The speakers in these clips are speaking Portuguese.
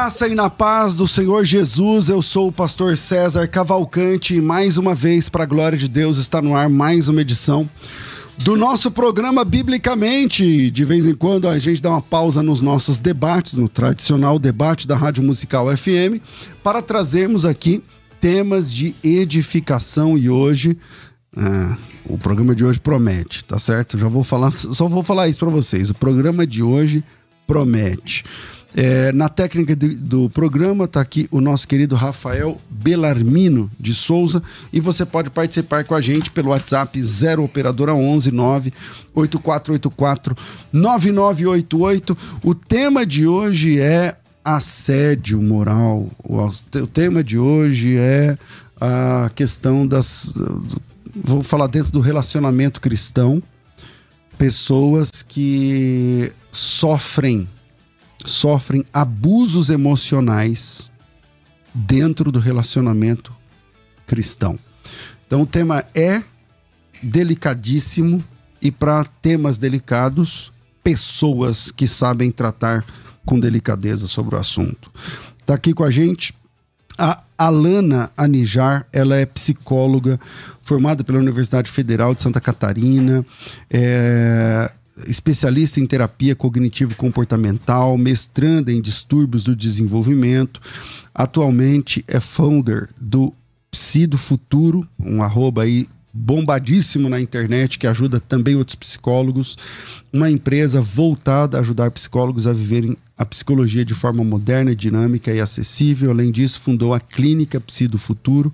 Graça e na paz do Senhor Jesus, eu sou o pastor César Cavalcante e mais uma vez, para a glória de Deus, está no ar mais uma edição do nosso programa Biblicamente. De vez em quando a gente dá uma pausa nos nossos debates, no tradicional debate da Rádio Musical FM, para trazermos aqui temas de edificação e hoje. Ah, o programa de hoje promete, tá certo? Já vou falar, só vou falar isso para vocês. O programa de hoje promete. É, na técnica de, do programa está aqui o nosso querido Rafael Belarmino de Souza e você pode participar com a gente pelo WhatsApp 0 operadora 11 9 8484 9988. O tema de hoje é assédio moral. O, o tema de hoje é a questão das vou falar dentro do relacionamento cristão, pessoas que sofrem sofrem abusos emocionais dentro do relacionamento cristão. Então o tema é delicadíssimo e para temas delicados, pessoas que sabem tratar com delicadeza sobre o assunto. Está aqui com a gente a Alana Anijar, ela é psicóloga formada pela Universidade Federal de Santa Catarina, é, especialista em terapia cognitivo-comportamental, mestranda em distúrbios do desenvolvimento. Atualmente é founder do Psi do Futuro, um arroba aí bombadíssimo na internet que ajuda também outros psicólogos, uma empresa voltada a ajudar psicólogos a viverem a psicologia de forma moderna, dinâmica e acessível. Além disso, fundou a Clínica Psi do Futuro,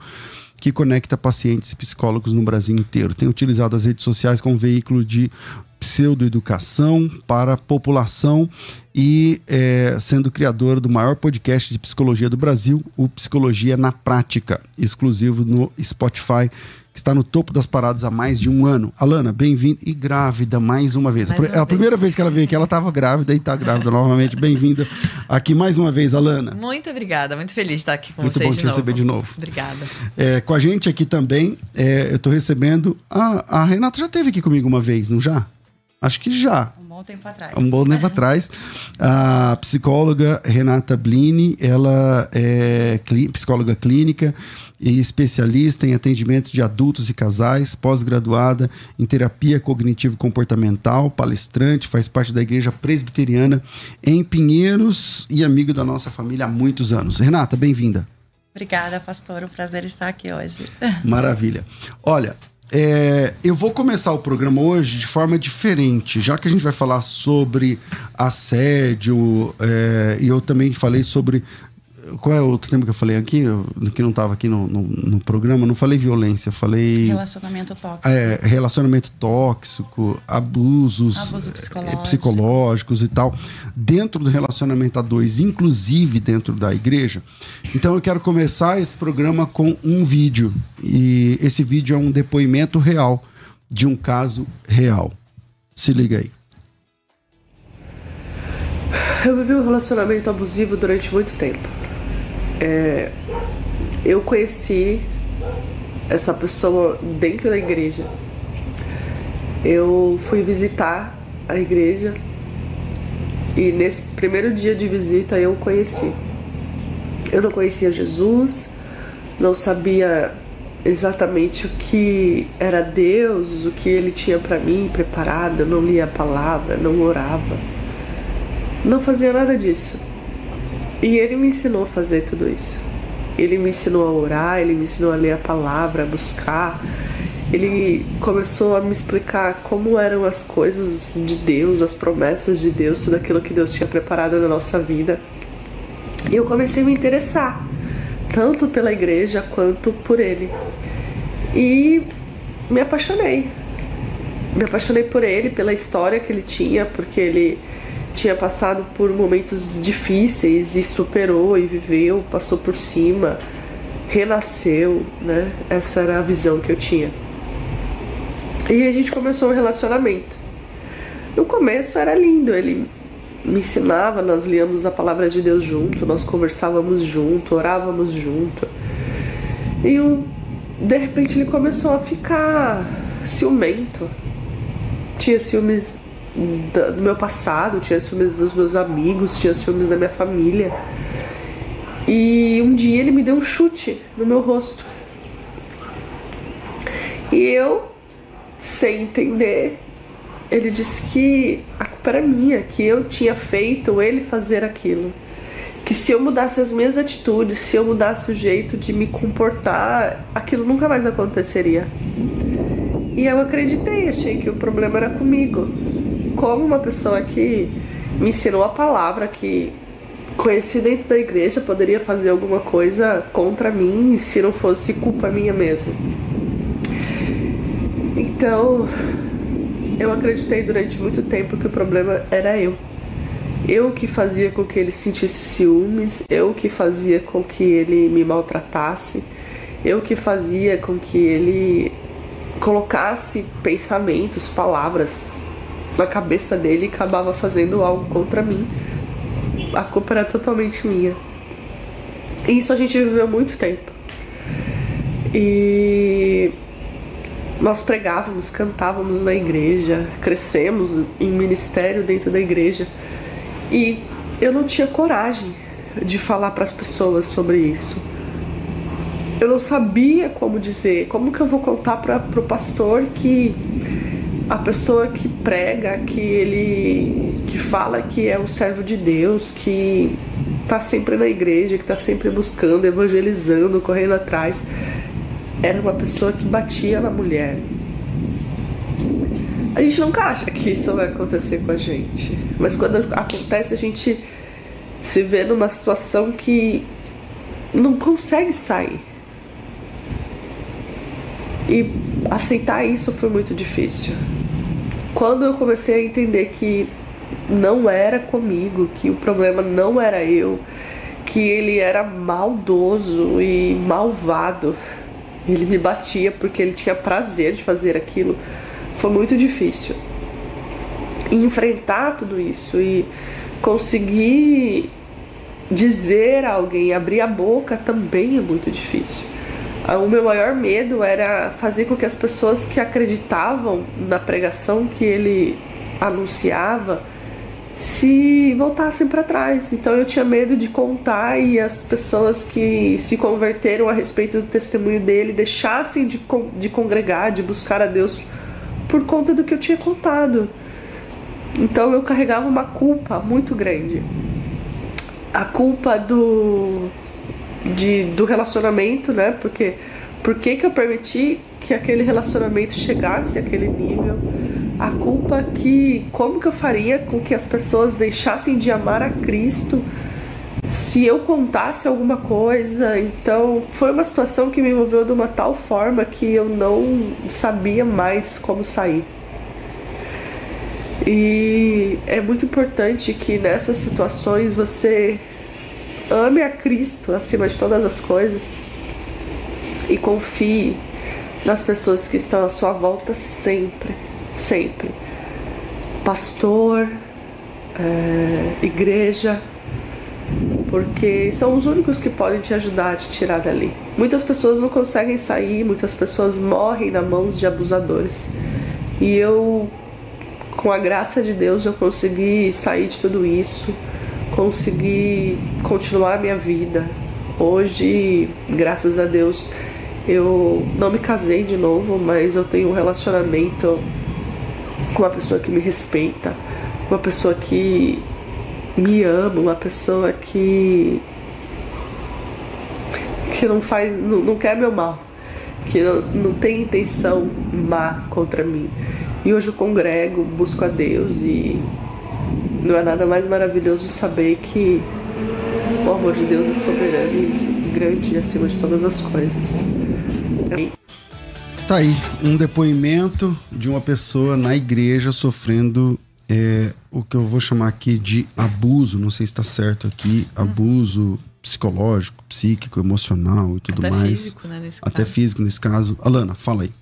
que conecta pacientes e psicólogos no Brasil inteiro. Tem utilizado as redes sociais como veículo de pseudoeducação para a população e é, sendo criador do maior podcast de psicologia do Brasil, o Psicologia na Prática, exclusivo no Spotify, está no topo das paradas há mais de um ano. Alana, bem-vinda e grávida mais uma vez. Mais uma é a vez. primeira vez que ela veio aqui, ela estava grávida e está grávida novamente. Bem-vinda aqui mais uma vez, Alana. Muito obrigada, muito feliz de estar aqui com muito vocês bom te de receber de novo. Obrigada. É, com a gente aqui também, é, eu estou recebendo. A, a Renata já esteve aqui comigo uma vez, não já? Acho que já. Um bom tempo atrás. Um bom tempo atrás. A psicóloga Renata Blini, ela é psicóloga clínica e especialista em atendimento de adultos e casais, pós-graduada em terapia cognitivo-comportamental, palestrante, faz parte da igreja presbiteriana em Pinheiros e amigo da nossa família há muitos anos. Renata, bem-vinda. Obrigada, pastor. O prazer estar aqui hoje. Maravilha. Olha, é, eu vou começar o programa hoje de forma diferente, já que a gente vai falar sobre assédio, é, e eu também falei sobre qual é o outro tema que eu falei aqui, que não estava aqui no, no, no, programa? Não falei violência, falei. Relacionamento tóxico. É, relacionamento tóxico, abusos, abusos psicológicos. psicológicos. e tal, dentro do relacionamento a dois, inclusive dentro da igreja. Então eu quero começar esse programa com um vídeo. E esse vídeo é um depoimento real de um caso real. Se liga aí. Eu vivi um relacionamento abusivo durante muito tempo é, eu conheci essa pessoa dentro da igreja. Eu fui visitar a igreja e nesse primeiro dia de visita eu conheci. Eu não conhecia Jesus, não sabia exatamente o que era Deus, o que Ele tinha para mim preparado. Eu não lia a palavra, não orava, não fazia nada disso. E Ele me ensinou a fazer tudo isso. Ele me ensinou a orar, Ele me ensinou a ler a palavra, a buscar. Ele começou a me explicar como eram as coisas de Deus, as promessas de Deus, tudo aquilo que Deus tinha preparado na nossa vida. E eu comecei a me interessar tanto pela igreja quanto por ele. E me apaixonei. Me apaixonei por ele, pela história que ele tinha, porque ele tinha passado por momentos difíceis e superou e viveu, passou por cima, renasceu, né? Essa era a visão que eu tinha. E a gente começou um relacionamento. No começo era lindo, ele me ensinava, nós líamos a palavra de Deus junto, nós conversávamos junto, orávamos junto. E de repente ele começou a ficar ciumento. Tinha ciúmes do meu passado, tinha ciúmes dos meus amigos, tinha ciúmes da minha família. E um dia ele me deu um chute no meu rosto. E eu, sem entender, ele disse que a culpa era minha, que eu tinha feito ele fazer aquilo. Que se eu mudasse as minhas atitudes, se eu mudasse o jeito de me comportar, aquilo nunca mais aconteceria. E eu acreditei, achei que o problema era comigo. Como uma pessoa que me ensinou a palavra, que conheci dentro da igreja, poderia fazer alguma coisa contra mim se não fosse culpa minha mesmo. Então, eu acreditei durante muito tempo que o problema era eu. Eu que fazia com que ele sentisse ciúmes, eu que fazia com que ele me maltratasse, eu que fazia com que ele colocasse pensamentos, palavras na cabeça dele e acabava fazendo algo contra mim. A culpa era totalmente minha. E isso a gente viveu muito tempo. E nós pregávamos, cantávamos na igreja, crescemos em ministério dentro da igreja e eu não tinha coragem de falar para as pessoas sobre isso. Eu não sabia como dizer, como que eu vou contar para o pastor que a pessoa que prega, que ele que fala que é um servo de Deus, que está sempre na igreja, que está sempre buscando, evangelizando, correndo atrás, era uma pessoa que batia na mulher. A gente nunca acha que isso vai acontecer com a gente, mas quando acontece, a gente se vê numa situação que não consegue sair. E aceitar isso foi muito difícil. Quando eu comecei a entender que não era comigo, que o problema não era eu, que ele era maldoso e malvado, ele me batia porque ele tinha prazer de fazer aquilo. Foi muito difícil. Enfrentar tudo isso e conseguir dizer a alguém, abrir a boca também é muito difícil. O meu maior medo era fazer com que as pessoas que acreditavam na pregação que ele anunciava se voltassem para trás. Então eu tinha medo de contar e as pessoas que se converteram a respeito do testemunho dele deixassem de, de congregar, de buscar a Deus por conta do que eu tinha contado. Então eu carregava uma culpa muito grande. A culpa do, de, do relacionamento, né? Porque por que, que eu permiti que aquele relacionamento chegasse àquele nível? a culpa que como que eu faria com que as pessoas deixassem de amar a Cristo se eu contasse alguma coisa. Então, foi uma situação que me envolveu de uma tal forma que eu não sabia mais como sair. E é muito importante que nessas situações você ame a Cristo acima de todas as coisas e confie nas pessoas que estão à sua volta sempre sempre. Pastor, é, igreja, porque são os únicos que podem te ajudar a te tirar dali. Muitas pessoas não conseguem sair, muitas pessoas morrem na mãos de abusadores. E eu, com a graça de Deus, eu consegui sair de tudo isso, consegui continuar a minha vida. Hoje, graças a Deus, Eu não me casei de novo, mas eu tenho um relacionamento com uma pessoa que me respeita, uma pessoa que me ama, uma pessoa que que não faz, não, não quer meu mal, que não, não tem intenção má contra mim. E hoje eu congrego, busco a Deus e não é nada mais maravilhoso saber que o amor de Deus é soberano e grande e acima de todas as coisas. Tá aí, um depoimento de uma pessoa na igreja sofrendo é, o que eu vou chamar aqui de abuso, não sei se está certo aqui, abuso psicológico, psíquico, emocional e tudo Até mais. físico, né, nesse Até caso. físico nesse caso. Alana, fala aí.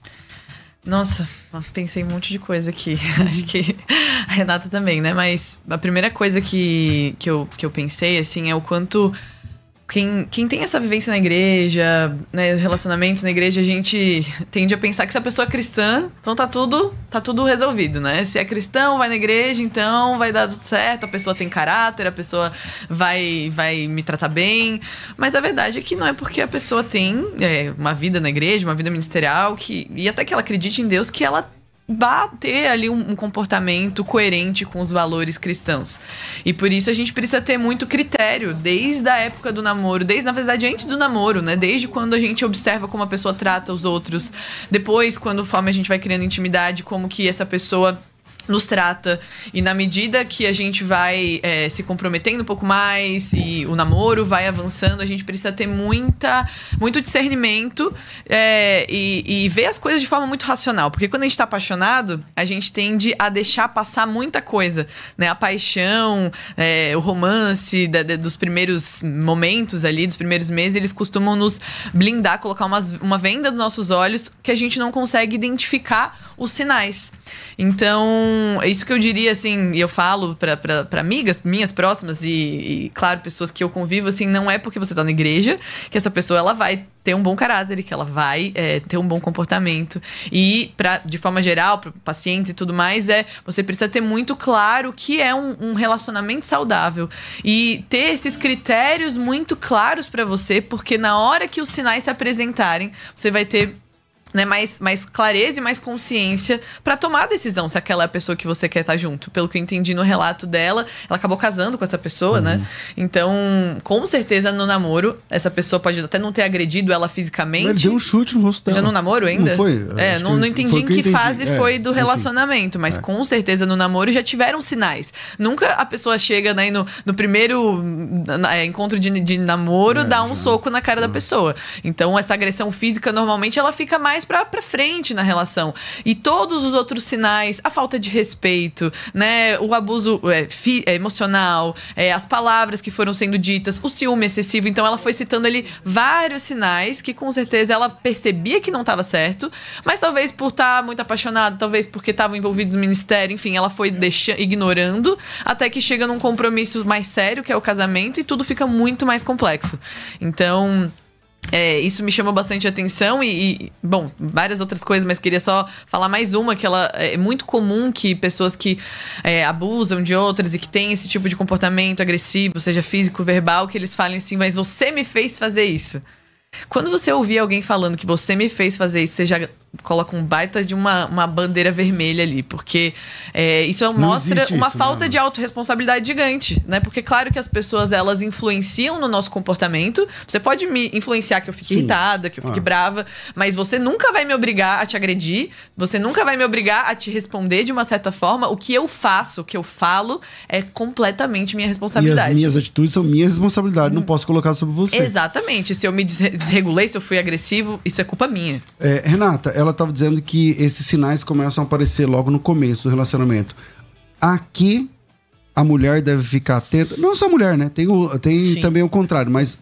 Nossa, pensei um monte de coisa aqui. Acho que a Renata também, né? Mas a primeira coisa que, que, eu, que eu pensei, assim, é o quanto. Quem, quem tem essa vivência na igreja, né, relacionamentos na igreja, a gente tende a pensar que se a pessoa é cristã, então tá tudo, tá tudo resolvido, né? Se é cristão, vai na igreja, então vai dar tudo certo, a pessoa tem caráter, a pessoa vai, vai me tratar bem. Mas a verdade é que não é porque a pessoa tem é, uma vida na igreja, uma vida ministerial, que, e até que ela acredite em Deus, que ela vá ter ali um, um comportamento coerente com os valores cristãos. E por isso a gente precisa ter muito critério, desde a época do namoro, desde, na verdade, antes do namoro, né? Desde quando a gente observa como a pessoa trata os outros, depois, quando conforme a gente vai criando intimidade, como que essa pessoa nos trata. E na medida que a gente vai é, se comprometendo um pouco mais e o namoro vai avançando a gente precisa ter muita muito discernimento é, e, e ver as coisas de forma muito racional. Porque quando a gente está apaixonado a gente tende a deixar passar muita coisa né? A paixão é, o romance da- da- dos primeiros momentos ali dos primeiros meses eles costumam nos blindar colocar umas, uma venda dos nossos olhos que a gente não consegue identificar os sinais. Então, isso que eu diria, assim, e eu falo pra amigas minhas próximas e, e, claro, pessoas que eu convivo, assim, não é porque você tá na igreja que essa pessoa, ela vai ter um bom caráter, que ela vai é, ter um bom comportamento. E, pra, de forma geral, para pacientes e tudo mais, é você precisa ter muito claro o que é um, um relacionamento saudável. E ter esses critérios muito claros pra você, porque na hora que os sinais se apresentarem, você vai ter né, mais, mais clareza e mais consciência pra tomar a decisão se aquela é a pessoa que você quer estar junto. Pelo que eu entendi no relato dela, ela acabou casando com essa pessoa, né? Então, com certeza no namoro, essa pessoa pode até não ter agredido ela fisicamente. Ele deu um chute no rosto dela. Já no namoro ainda? Não foi? É, não, não entendi em que entendi. fase É, foi do enfim. relacionamento, mas É. com certeza no namoro já tiveram sinais. Nunca a pessoa chega né, no, no primeiro na- é, encontro de, de namoro, É, dá um já. soco na cara da pessoa. Então, essa agressão física, normalmente, ela fica mais pra, pra frente na relação. E todos os outros sinais, a falta de respeito, né, o abuso é, fi- é, emocional, é, as palavras que foram sendo ditas, o ciúme excessivo. Então, ela foi citando ali vários sinais que, com certeza, ela percebia que não estava certo, mas talvez por estar muito apaixonada, talvez porque estavam envolvidos no ministério, enfim, ela foi deixa, ignorando até que chega num compromisso mais sério, que é o casamento, e tudo fica muito mais complexo. Então. É, isso me chamou bastante atenção e, e, bom, várias outras coisas, mas queria só falar mais uma, que ela é muito comum que pessoas que é, abusam de outras e que têm esse tipo de comportamento agressivo, seja físico, verbal, que eles falem assim, mas você me fez fazer isso. Quando você ouvir alguém falando que você me fez fazer isso, você já coloca um baita de uma, uma bandeira vermelha ali, porque é, isso mostra existe uma isso, falta de autorresponsabilidade gigante, né? Porque claro que as pessoas elas influenciam no nosso comportamento. Você pode me influenciar que eu fique Sim. irritada, que eu fique Ah. brava, mas você nunca vai me obrigar a te agredir, você nunca vai me obrigar a te responder de uma certa forma. O que eu faço, o que eu falo é completamente minha E responsabilidade. as minhas atitudes são minha responsabilidade, não posso colocar sobre você. Exatamente. Se eu me desre- desregulei, se eu fui agressivo, isso é culpa minha. É, Renata, ela estava dizendo que esses sinais começam a aparecer logo no começo do relacionamento. Aqui a mulher deve ficar atenta. Não só a mulher, né? Tem, o, tem Sim. também o contrário, mas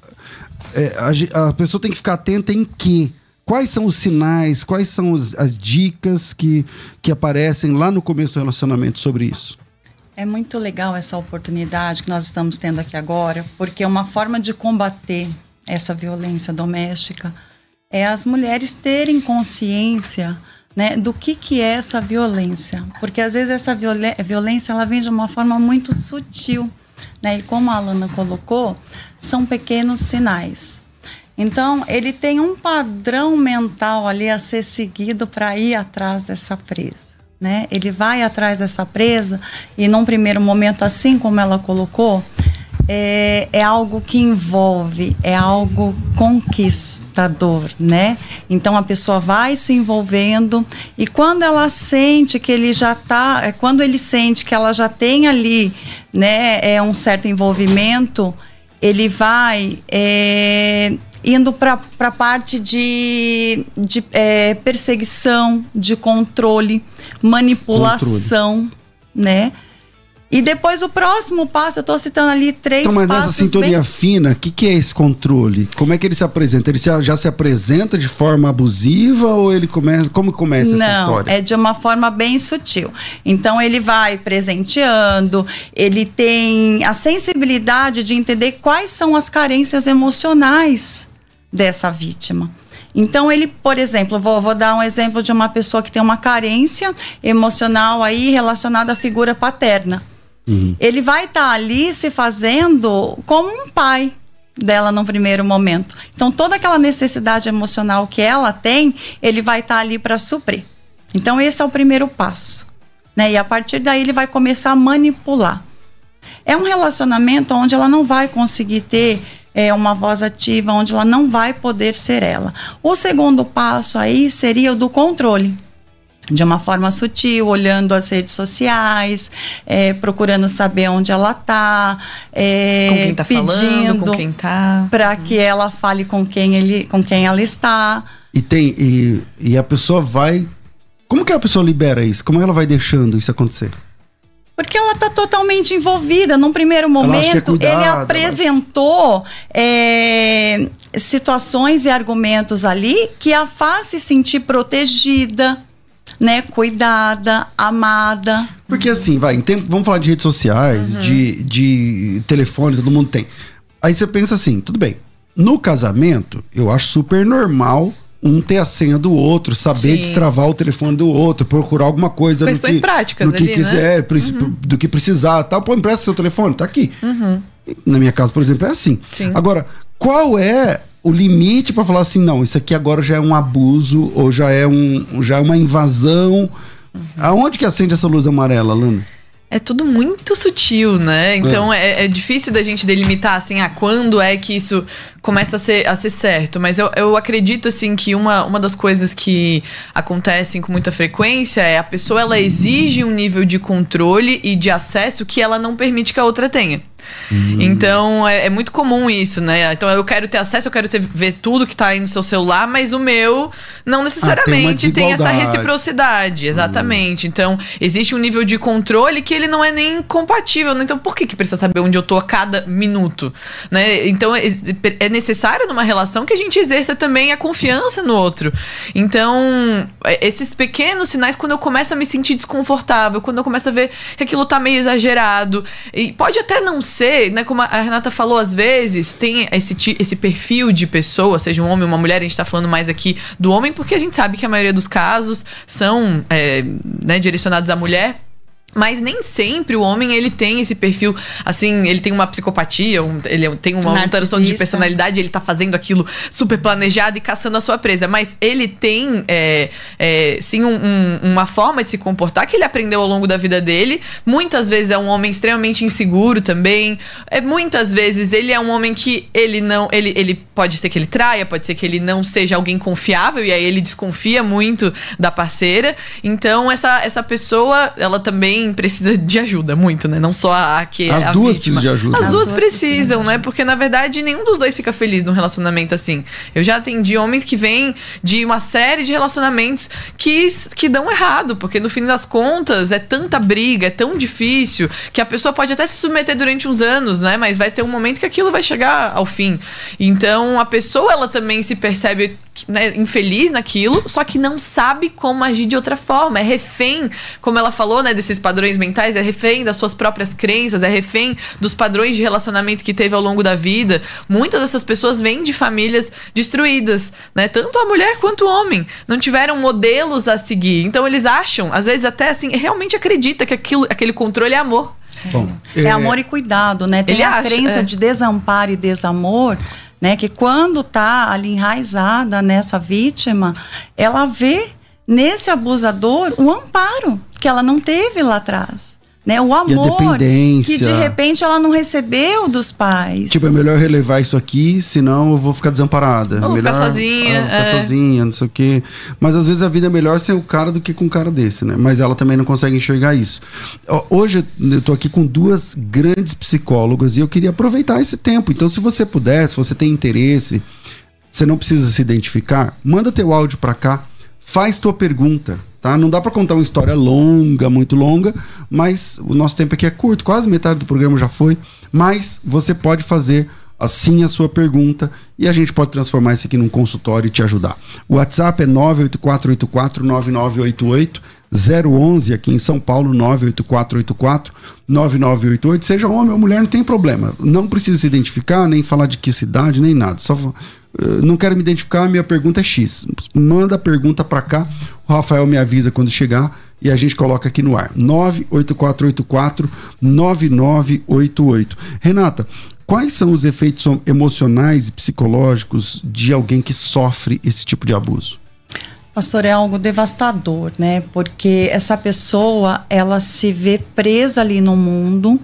é, a, a pessoa tem que ficar atenta em quê? Quais são os sinais, quais são os- as dicas que, que aparecem lá no começo do relacionamento sobre isso? É muito legal essa oportunidade que nós estamos tendo aqui agora, porque uma forma de combater essa violência doméstica é as mulheres terem consciência né, do que, que é essa violência. Porque às vezes essa violência ela vem de uma forma muito sutil. Né? E como a Alana colocou, são pequenos sinais. Então, ele tem um padrão mental ali a ser seguido para ir atrás dessa presa. Né? Ele vai atrás dessa presa e, num primeiro momento, assim como ela colocou, é, é, algo que envolve, é algo conquistador, né? Então a pessoa vai se envolvendo e quando ela sente que ele já tá, é, quando ele sente que ela já tem ali, né, é um certo envolvimento, ele vai é, indo para a parte de, de é, perseguição, de controle, manipulação, controle. né? E depois o próximo passo, eu estou citando ali três então, mas passos. nessa sintonia bem... fina, o que, que é esse controle? Como é que ele se apresenta? Ele já se apresenta de forma abusiva ou ele começa. Como começa Não, essa história? É de uma forma bem sutil. Então ele vai presenteando, ele tem a sensibilidade de entender quais são as carências emocionais dessa vítima. Então, ele, por exemplo, vou, vou, dar um exemplo de uma pessoa que tem uma carência emocional aí relacionada à figura paterna. Uhum. Ele vai estar tá ali se fazendo como um pai dela no primeiro momento. Então, toda aquela necessidade emocional que ela tem, ele vai estar tá ali para suprir. Então, esse é o primeiro passo. Né? E a partir daí, ele vai começar a manipular. É um relacionamento onde ela não vai conseguir ter é, uma voz ativa, onde ela não vai poder ser ela. O segundo passo aí seria o do controle de uma forma sutil, olhando as redes sociais, é, procurando saber onde ela está, é, tá pedindo tá. para que ela fale com quem ele, com quem ela está. E tem e, e a pessoa vai, como que a pessoa libera isso? Como ela vai deixando isso acontecer? Porque ela está totalmente envolvida. Num primeiro é momento, é cuidado, ele apresentou é, situações e argumentos ali que a faz se sentir protegida, né, cuidada, amada. Porque assim, vai, tempo, vamos falar de redes sociais, uhum. de, de telefone, todo mundo tem. Aí você pensa assim, tudo bem. No casamento, eu acho super normal um ter a senha do outro, saber Sim. destravar o telefone do outro, procurar alguma coisa Questões no que, práticas no que ali, quiser, né? uhum. do que precisar, tal. Pô, empresta seu telefone, tá aqui. Uhum. Na minha casa, por exemplo, é assim. Sim. Agora, qual é o limite para falar assim, não, isso aqui agora já é um abuso ou já é, um, já é uma invasão. Uhum. Aonde que acende essa luz amarela, Lana? É tudo muito sutil, né? Então é. É, é, difícil da gente delimitar assim, a ah, quando é que isso começa a ser, a ser certo. Mas eu, eu acredito assim que uma, uma das coisas que acontecem com muita frequência é a pessoa ela exige um nível de controle e de acesso que ela não permite que a outra tenha. Hum. Então é, é, muito comum isso, né? Então eu quero ter acesso, eu quero ter, ver tudo que tá aí no seu celular, mas o meu não necessariamente ah, tem, tem, essa reciprocidade. Exatamente. Hum. Então existe um nível de controle que ele não é nem compatível. Né? Então por que, que precisa saber onde eu tô a cada minuto? Né? Então é, é necessário numa relação que a gente exerça também a confiança no outro. Então é, esses pequenos sinais, quando eu começo a me sentir desconfortável, quando eu começo a ver que aquilo tá meio exagerado, e pode até não ser, né? Como a Renata falou, às vezes tem esse, esse perfil de pessoa, seja um homem ou uma mulher, a gente tá falando mais aqui do homem, porque a gente sabe que a maioria dos casos são é, né, direcionados à mulher mas nem sempre o homem ele tem esse perfil, assim, ele tem uma psicopatia, um, ele tem uma alteração de personalidade, ele tá fazendo aquilo super planejado e caçando a sua presa. Mas ele tem, é, é, sim, um, um, uma forma de se comportar que ele aprendeu ao longo da vida dele. Muitas vezes é um homem extremamente inseguro também. É, muitas vezes ele é um homem que ele não. Ele, ele pode ser que ele traia, pode ser que ele não seja alguém confiável, e aí ele desconfia muito da parceira. Então, essa, essa pessoa, ela também precisa de ajuda, muito, né? Não só a que As a duas vítima. precisam de ajuda. As, As duas, duas precisam, precisam, né? Porque, na verdade, nenhum dos dois fica feliz num relacionamento assim. Eu já atendi homens que vêm de uma série de relacionamentos que, que dão errado, porque no fim das contas é tanta briga, é tão difícil, que a pessoa pode até se submeter durante uns anos, né? Mas vai ter um momento que aquilo vai chegar ao fim. Então, a pessoa, ela também se percebe né, infeliz naquilo, só que não sabe como agir de outra forma. É refém, como ela falou, né, desses padrões mentais, é refém das suas próprias crenças, é refém dos padrões de relacionamento que teve ao longo da vida. Muitas dessas pessoas vêm de famílias destruídas, né? Tanto a mulher quanto o homem. Não tiveram modelos a seguir. Então eles acham, às vezes até assim, realmente acredita que aquilo, aquele controle é amor. Bom, é, é, amor e cuidado, né? Tem Ele a acha, crença é. de desamparo e desamor né? Que quando tá ali enraizada nessa vítima, ela vê nesse abusador o amparo que ela não teve lá atrás né? O amor que de repente ela não recebeu dos pais. Tipo, é melhor relevar isso aqui, senão eu vou ficar desamparada. Ou é melhor, ficar sozinha. Ah, ficar é. sozinha, não sei o quê. Mas às vezes a vida é melhor sem o cara do que com um cara desse, né? Mas ela também não consegue enxergar isso. Hoje eu tô aqui com duas grandes psicólogas e eu queria aproveitar esse tempo. Então, se você puder, se você tem interesse, você não precisa se identificar, manda teu áudio para cá, faz tua pergunta Tá? Não dá para contar uma história longa, muito longa, mas o nosso tempo aqui é curto, quase metade do programa já foi. Mas você pode fazer assim a sua pergunta e a gente pode transformar isso aqui num consultório e te ajudar. O WhatsApp é 984849988 011 aqui em São Paulo 98484 9988. Seja homem ou mulher, não tem problema. Não precisa se identificar, nem falar de que cidade, nem nada. Só não quero me identificar, minha pergunta é X. Manda a pergunta para cá. O Rafael me avisa quando chegar e a gente coloca aqui no ar. 98484 9988. Renata, quais são os efeitos emocionais e psicológicos de alguém que sofre esse tipo de abuso? Pastor, é algo devastador, né? Porque essa pessoa, ela se vê presa ali no mundo,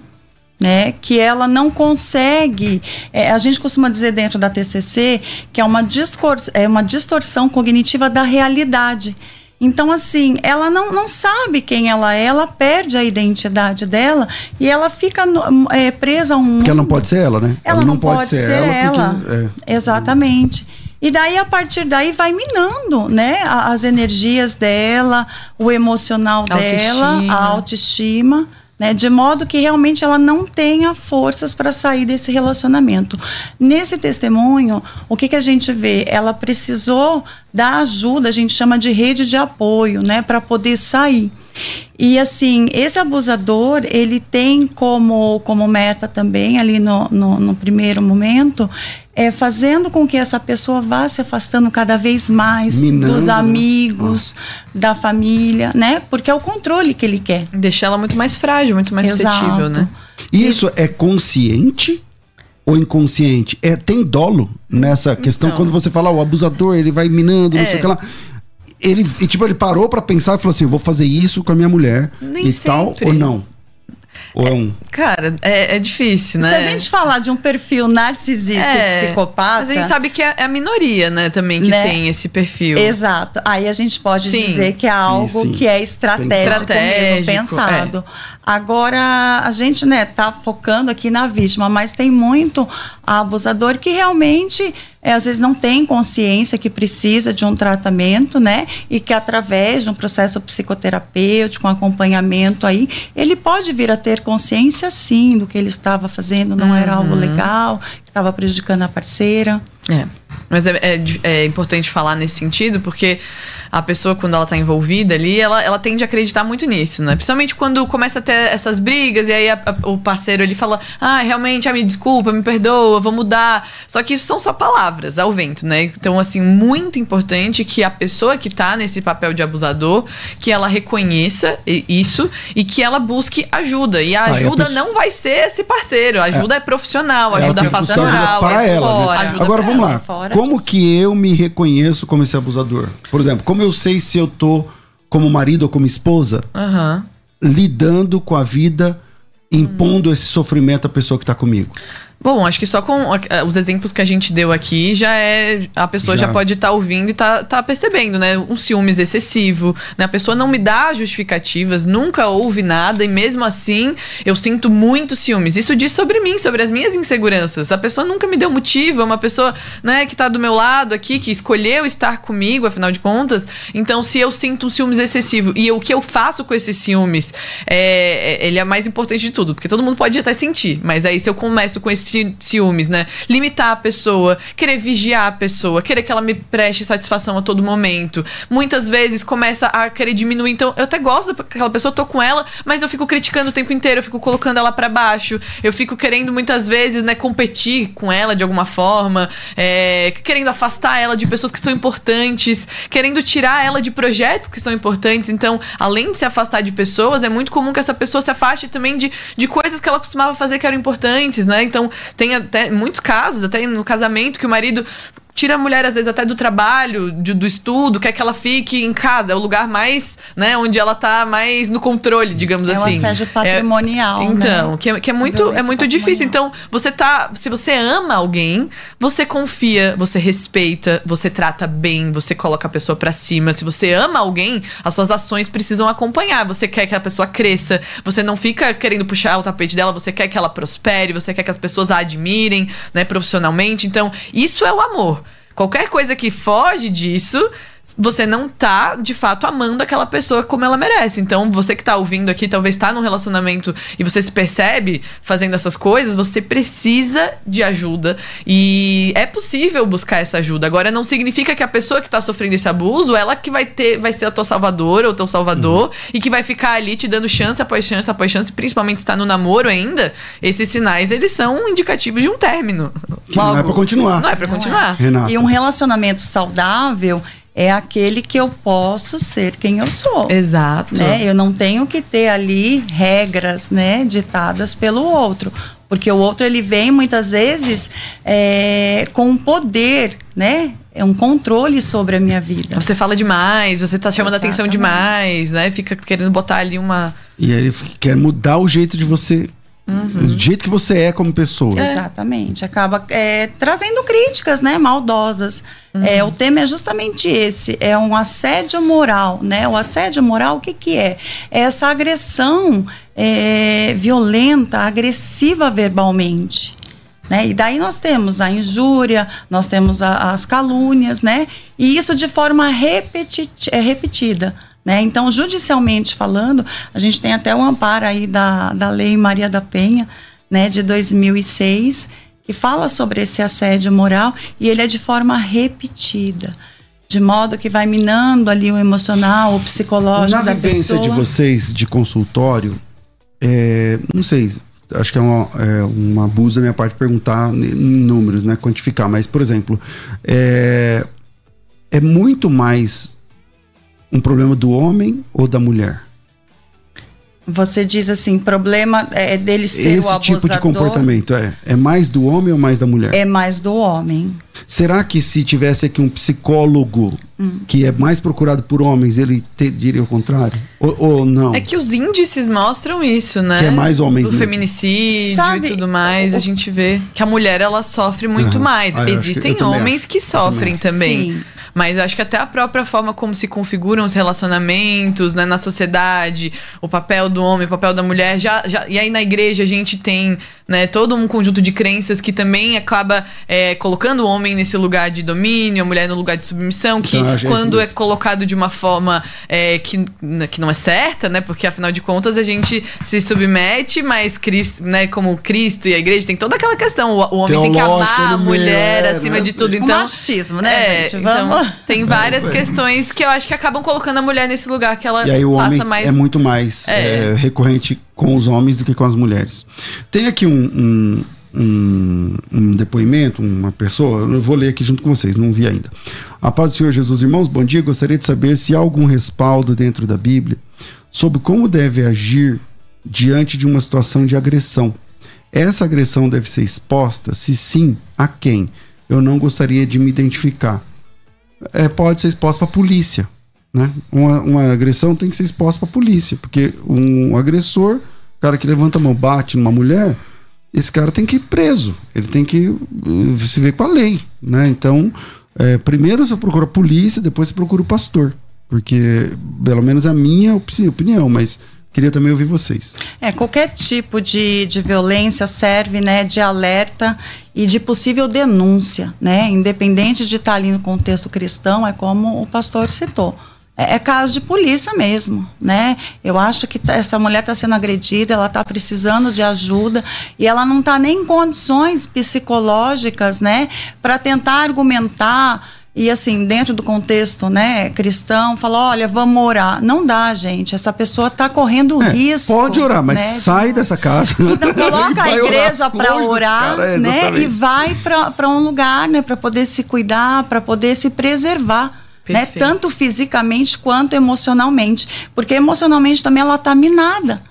né, que ela não consegue, é, a gente costuma dizer dentro da TCC que é uma, é uma distorção cognitiva da realidade. Então, assim, ela não, não sabe quem ela é, ela perde a identidade dela e ela fica é, presa a um. Porque ela não pode ser ela, né? Ela, ela não, não, pode, pode ser, ser, ela. ela. Porque, é. Exatamente. E daí, a partir daí, vai minando, né? As energias dela, o emocional autoestima. dela, a autoestima né? De modo que realmente ela não tenha forças para sair desse relacionamento. Nesse testemunho, o que, que a gente vê? Ela precisou da ajuda, a gente chama de rede de apoio, né? Para poder sair. E assim, esse abusador, ele tem como, como meta também, ali no, no, no primeiro momento, é, fazendo com que essa pessoa vá se afastando cada vez mais Minando. dos amigos, da família, né? Porque é o controle que ele quer. Deixar ela muito mais frágil, muito mais Exato. suscetível, né? Isso é consciente ou inconsciente? É, tem dolo nessa questão. Então, Quando você fala, o abusador, ele vai minando, não sei o é. que lá ele, e, tipo, ele parou para pensar e falou assim: vou fazer isso com a minha mulher Nem e sempre. tal, ou não? Ou é um. Cara, é, é difícil, né? Se a gente falar de um perfil narcisista é, e psicopata. Mas a gente sabe que é, é a minoria, né, também, que né? tem esse perfil. Exato. Aí a gente pode sim. dizer que é algo sim, sim. que é estratégico, estratégico mesmo, pensado. É. Agora, a gente, né, tá focando aqui na vítima, mas tem muito abusador que realmente é, às vezes não tem consciência que precisa de um tratamento, né? E que através de um processo psicoterapêutico, um acompanhamento aí, ele pode vir a ter consciência sim do que ele estava fazendo, não uhum. era algo uhum. legal, que estava prejudicando a parceira. É. Mas é, é, é importante falar nesse sentido, porque a pessoa, quando ela tá envolvida ali, ela, ela tende a acreditar muito nisso, né? Principalmente quando começa a ter essas brigas e aí a, a, o parceiro ele fala: Ah, realmente, ah, me desculpa, me perdoa, vou mudar. Só que isso são só palavras ao vento, né? Então, assim, muito importante que a pessoa que tá nesse papel de abusador, que ela reconheça isso e que ela busque ajuda. E a ajuda ah, e a não vai ser esse parceiro, a ajuda é, é profissional, ajuda é pastoral, para é ela, fora, né? Agora vamos lá. Como disso. que eu me reconheço como esse abusador? Por exemplo, como eu sei se eu tô como marido ou como esposa uhum. lidando com a vida, impondo uhum. esse sofrimento à pessoa que está comigo? Bom, acho que só com os exemplos que a gente deu aqui já é. A pessoa já, já pode estar tá ouvindo e tá, tá percebendo, né? Um ciúmes excessivo, né? A pessoa não me dá justificativas, nunca ouve nada e mesmo assim eu sinto muito ciúmes. Isso diz sobre mim, sobre as minhas inseguranças. A pessoa nunca me deu motivo, é uma pessoa, né, que tá do meu lado aqui, que escolheu estar comigo, afinal de contas. Então, se eu sinto um ciúmes excessivo e o que eu faço com esses ciúmes, é, é, ele é mais importante de tudo, porque todo mundo pode até sentir, mas aí se eu começo com esse ciúmes, né? Limitar a pessoa, querer vigiar a pessoa, querer que ela me preste satisfação a todo momento. Muitas vezes começa a querer diminuir. Então, eu até gosto daquela pessoa, tô com ela, mas eu fico criticando o tempo inteiro, eu fico colocando ela para baixo. Eu fico querendo muitas vezes, né, competir com ela de alguma forma, é, querendo afastar ela de pessoas que são importantes, querendo tirar ela de projetos que são importantes. Então, além de se afastar de pessoas, é muito comum que essa pessoa se afaste também de, de coisas que ela costumava fazer que eram importantes, né? Então, tem até muitos casos, até no casamento, que o marido tira a mulher, às vezes, até do trabalho, de, do estudo, quer que ela fique em casa. É o lugar mais, né, onde ela tá mais no controle, digamos é assim. É o assédio patrimonial, é, Então, né? que, é, que é muito, é muito difícil. Então, você tá... Se você ama alguém, você confia, você respeita, você trata bem, você coloca a pessoa para cima. Se você ama alguém, as suas ações precisam acompanhar. Você quer que a pessoa cresça, você não fica querendo puxar o tapete dela, você quer que ela prospere, você quer que as pessoas a admirem, né, profissionalmente. Então, isso é o amor. Qualquer coisa que foge disso, você não tá, de fato, amando aquela pessoa como ela merece. Então, você que tá ouvindo aqui, talvez tá num relacionamento e você se percebe fazendo essas coisas, você precisa de ajuda. E é possível buscar essa ajuda. Agora, não significa que a pessoa que tá sofrendo esse abuso, ela que vai ter, vai ser a tua salvadora ou teu salvador, uhum. e que vai ficar ali te dando chance após chance após chance, principalmente se tá no namoro ainda. Esses sinais, eles são indicativos de um término. Logo, não é pra continuar. Não é pra não continuar. É. E um relacionamento saudável é aquele que eu posso ser quem eu sou. Exato. Né? Eu não tenho que ter ali regras, né, ditadas pelo outro. Porque o outro ele vem muitas vezes é, com um poder, né? É um controle sobre a minha vida. Você fala demais, você está chamando Exatamente. atenção demais, né? Fica querendo botar ali uma. E ele quer mudar o jeito de você Uhum. Do jeito que você é como pessoa. É. Exatamente. Acaba é, trazendo críticas, né? Maldosas. Uhum. É, o tema é justamente esse. É um assédio moral, né? O assédio moral, o que que é? É essa agressão é, violenta, agressiva verbalmente. Né? E daí nós temos a injúria, nós temos a, as calúnias, né? E isso de forma repeti é, repetida. Né? Então, judicialmente falando, a gente tem até o amparo aí da, da Lei Maria da Penha, né, de 2006, que fala sobre esse assédio moral e ele é de forma repetida. De modo que vai minando ali o emocional, o psicológico Na da vivência pessoa. de vocês de consultório, é, não sei, acho que é uma, é uma abuso da minha parte perguntar em números, né, quantificar, mas, por exemplo, é, é muito mais um problema do homem ou da mulher? Você diz assim, problema é dele ser Esse o abusador. tipo de comportamento é é mais do homem ou mais da mulher? É mais do homem. Será que se tivesse aqui um psicólogo hum. que é mais procurado por homens, ele te, diria o contrário? Ou, ou, não? É que os índices mostram isso, né? Que é mais homens Do mesmo. feminicídio Sabe, e tudo mais, o... a gente vê que a mulher ela sofre muito uhum. mais. Ah, Existem que, homens que sofrem também. Sim. Mas eu acho que até a própria forma como se configuram os relacionamentos né, na sociedade, o papel do homem, o papel da mulher, já, já, e aí na igreja a gente tem né, todo um conjunto de crenças que também acaba é, colocando o homem nesse lugar de domínio, a mulher no lugar de submissão, que então, quando é colocado de uma forma é, que, né, que não é certa, né? Porque afinal de contas a gente se submete, mas Cristo, né, como Cristo e a igreja tem toda aquela questão, o, o homem tem que amar a mulher é, acima né? de tudo. Então, o machismo, né, é, gente? Vamos. Então, tem várias questões que eu acho que acabam colocando a mulher nesse lugar que ela e aí o passa homem mais. É muito mais é. É, recorrente com os homens do que com as mulheres. Tem aqui um, um, um, um, depoimento, uma pessoa, eu vou ler aqui junto com vocês, não vi ainda. A paz do Senhor Jesus, irmãos, bom dia. Gostaria de saber se há algum respaldo dentro da Bíblia sobre como deve agir diante de uma situação de agressão. Essa agressão deve ser exposta? Se sim, a quem? Eu não gostaria de me identificar é, pode ser exposta para a polícia. Né? Uma, uma agressão tem que ser exposta para a polícia, porque um agressor, o cara que levanta a mão, bate numa mulher, esse cara tem que ir preso, ele tem que uh, se ver com a lei. Né? Então, é, primeiro você procura a polícia, depois você procura o pastor, porque, pelo menos a minha opinião, mas Queria também ouvir vocês. É, qualquer tipo de, de violência serve né, de alerta e de possível denúncia, né? Independente de estar ali no contexto cristão, é como o pastor citou. É, é caso de polícia mesmo, né? Eu acho que tá, essa mulher está sendo agredida, ela está precisando de ajuda e ela não está nem em condições psicológicas, né, para tentar argumentar e assim, dentro do contexto, né, cristão, fala, olha, vamos orar. Não dá, gente. Essa pessoa está correndo é, risco. Pode orar, mas né, sai de... dessa casa. Então coloca a igreja para orar, cara, é, né? E vai para um lugar, né, para poder se cuidar, para poder se preservar. Né, tanto fisicamente quanto emocionalmente. Porque emocionalmente também ela está minada.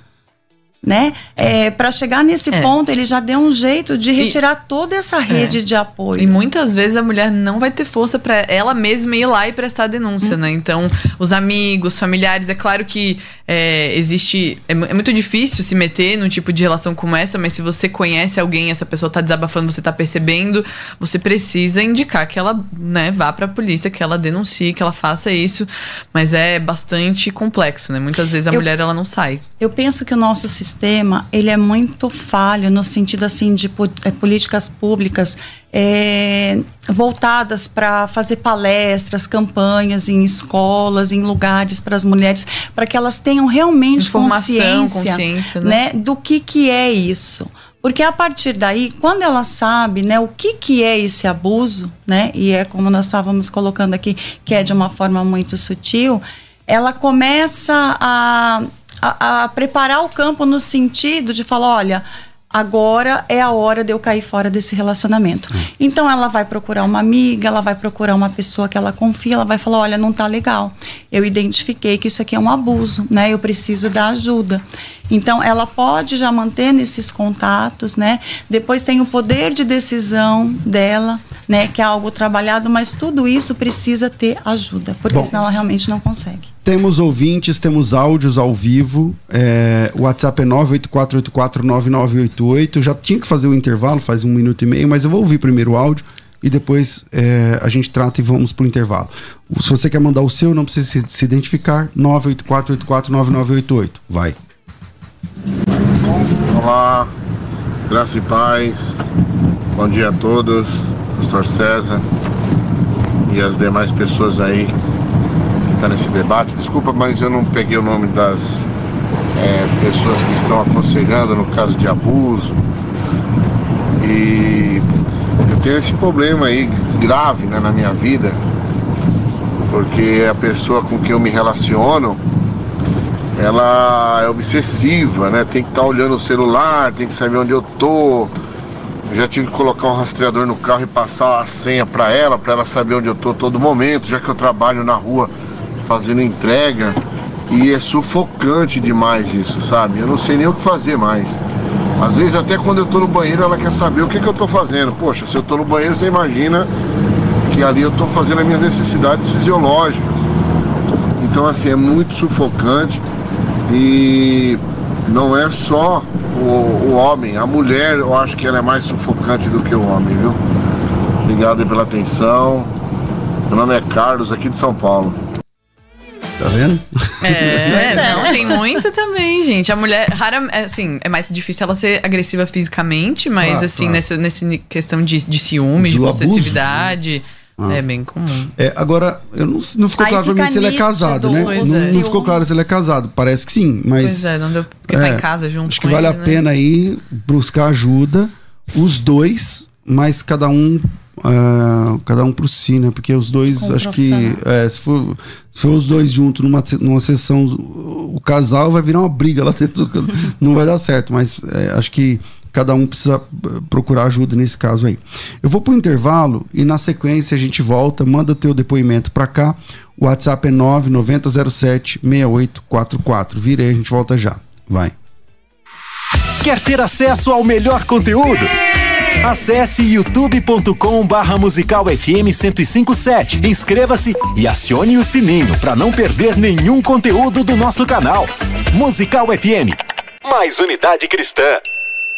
Né? É, para chegar nesse é. ponto, ele já deu um jeito de retirar e, toda essa rede é. de apoio. E muitas vezes a mulher não vai ter força para ela mesma ir lá e prestar a denúncia, hum. né? Então, os amigos, familiares, é claro que é, existe. É, é, muito difícil se meter num tipo de relação como essa, mas se você conhece alguém, essa pessoa tá desabafando, você tá percebendo, você precisa indicar que ela né, vá para a polícia, que ela denuncie, que ela faça isso. Mas é bastante complexo, né? Muitas vezes a eu, mulher ela não sai. Eu penso que o nosso sistema sistema ele é muito falho no sentido assim de é, políticas públicas é, voltadas para fazer palestras, campanhas em escolas, em lugares para as mulheres, para que elas tenham realmente consciência, consciência né? né? do que, que é isso. Porque a partir daí, quando ela sabe né, o que, que é esse abuso, né, e é como nós estávamos colocando aqui, que é de uma forma muito sutil, ela começa a a, a preparar o campo no sentido de falar, olha, agora é a hora de eu cair fora desse relacionamento. Hum. Então ela vai procurar uma amiga, ela vai procurar uma pessoa que ela confia, ela vai falar, olha, não tá legal. Eu identifiquei que isso aqui é um abuso, né? Eu preciso da ajuda. Então, ela pode já manter nesses contatos, né? Depois tem o poder de decisão dela, né? Que é algo trabalhado, mas tudo isso precisa ter ajuda, porque Bom, senão ela realmente não consegue. Temos ouvintes, temos áudios ao vivo. É, o WhatsApp é 984849988. Já tinha que fazer o intervalo, faz um minuto e meio, mas eu vou ouvir primeiro o áudio e depois é, a gente trata e vamos para o intervalo. Se você quer mandar o seu, não precisa se, se identificar. 984849988. Vai. Olá, graça e paz. Bom dia a todos, Pastor César e as demais pessoas aí que estão tá nesse debate. Desculpa, mas eu não peguei o nome das é, pessoas que estão aconselhando no caso de abuso. E eu tenho esse problema aí grave né, na minha vida, porque a pessoa com quem eu me relaciono ela é obsessiva, né? Tem que estar tá olhando o celular, tem que saber onde eu tô. Já tive que colocar um rastreador no carro e passar a senha para ela, para ela saber onde eu tô todo momento, já que eu trabalho na rua fazendo entrega. E é sufocante demais isso, sabe? Eu não sei nem o que fazer mais. Às vezes até quando eu tô no banheiro ela quer saber o que, que eu tô fazendo. Poxa, se eu tô no banheiro, você imagina que ali eu tô fazendo as minhas necessidades fisiológicas. Então assim, é muito sufocante. E não é só o, o homem, a mulher eu acho que ela é mais sufocante do que o homem, viu? Obrigado pela atenção. Meu nome é Carlos, aqui de São Paulo. Tá vendo? É, não, tem muito também, gente. A mulher, rara, é, assim, é mais difícil ela ser agressiva fisicamente, mas claro, assim, claro. Nessa, nessa questão de, de ciúme, de possessividade. Abuso, né? Ah. É bem comum. É, agora, eu não, não ficou Aí claro pra mim se ele é casado, né? Não, é. não, ficou claro se ele é casado. Parece que sim, mas. Pois é, não deu. Porque é, tá em é, casa junto. Acho que vale ele, a né? pena aí buscar ajuda, os dois, mas cada um. Uh, cada um por si, né? Porque os dois, Como acho que. É, se, for, se for os dois juntos numa, numa sessão, o casal vai virar uma briga lá dentro. não vai dar certo, mas é, acho que cada um precisa eh, procurar ajuda nesse caso aí. Eu vou para o intervalo e na sequência a gente volta, manda teu depoimento para cá. O WhatsApp é 99007 6844. Vira aí, a gente volta já. Vai. Quer ter acesso ao melhor conteúdo? Acesse youtube.com barra musical FM 1057. Inscreva-se e acione o sininho para não perder nenhum conteúdo do nosso canal. Musical FM. Mais unidade cristã.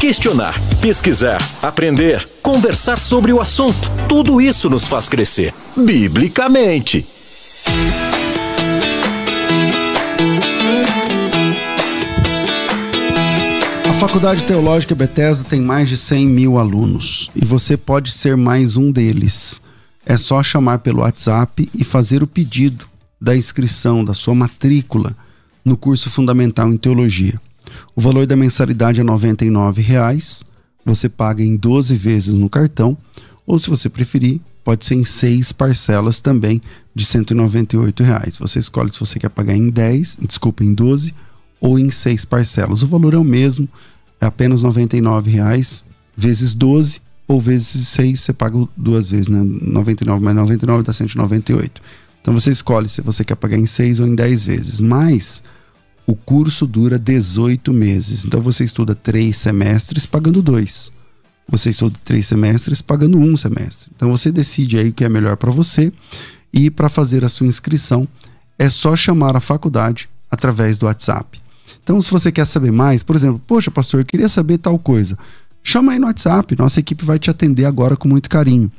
Questionar, pesquisar, aprender, conversar sobre o assunto. Tudo isso nos faz crescer, biblicamente. A Faculdade Teológica Bethesda tem mais de 100 mil alunos e você pode ser mais um deles. É só chamar pelo WhatsApp e fazer o pedido da inscrição da sua matrícula no curso Fundamental em Teologia. O valor da mensalidade é R$ 99,00. Você paga em 12 vezes no cartão, ou se você preferir, pode ser em seis parcelas também de R$ 198,00. Você escolhe se você quer pagar em 10, desculpa, em 12 ou em seis parcelas. O valor é o mesmo, é apenas R$ 99,00 vezes 12 ou vezes 6, você paga duas vezes, né? 99 mais 99 dá 198. Então você escolhe se você quer pagar em 6 ou em 10 vezes. Mas o curso dura 18 meses. Então você estuda três semestres pagando dois. Você estuda três semestres pagando um semestre. Então você decide aí o que é melhor para você. E para fazer a sua inscrição é só chamar a faculdade através do WhatsApp. Então, se você quer saber mais, por exemplo, poxa, pastor, eu queria saber tal coisa. Chama aí no WhatsApp, nossa equipe vai te atender agora com muito carinho.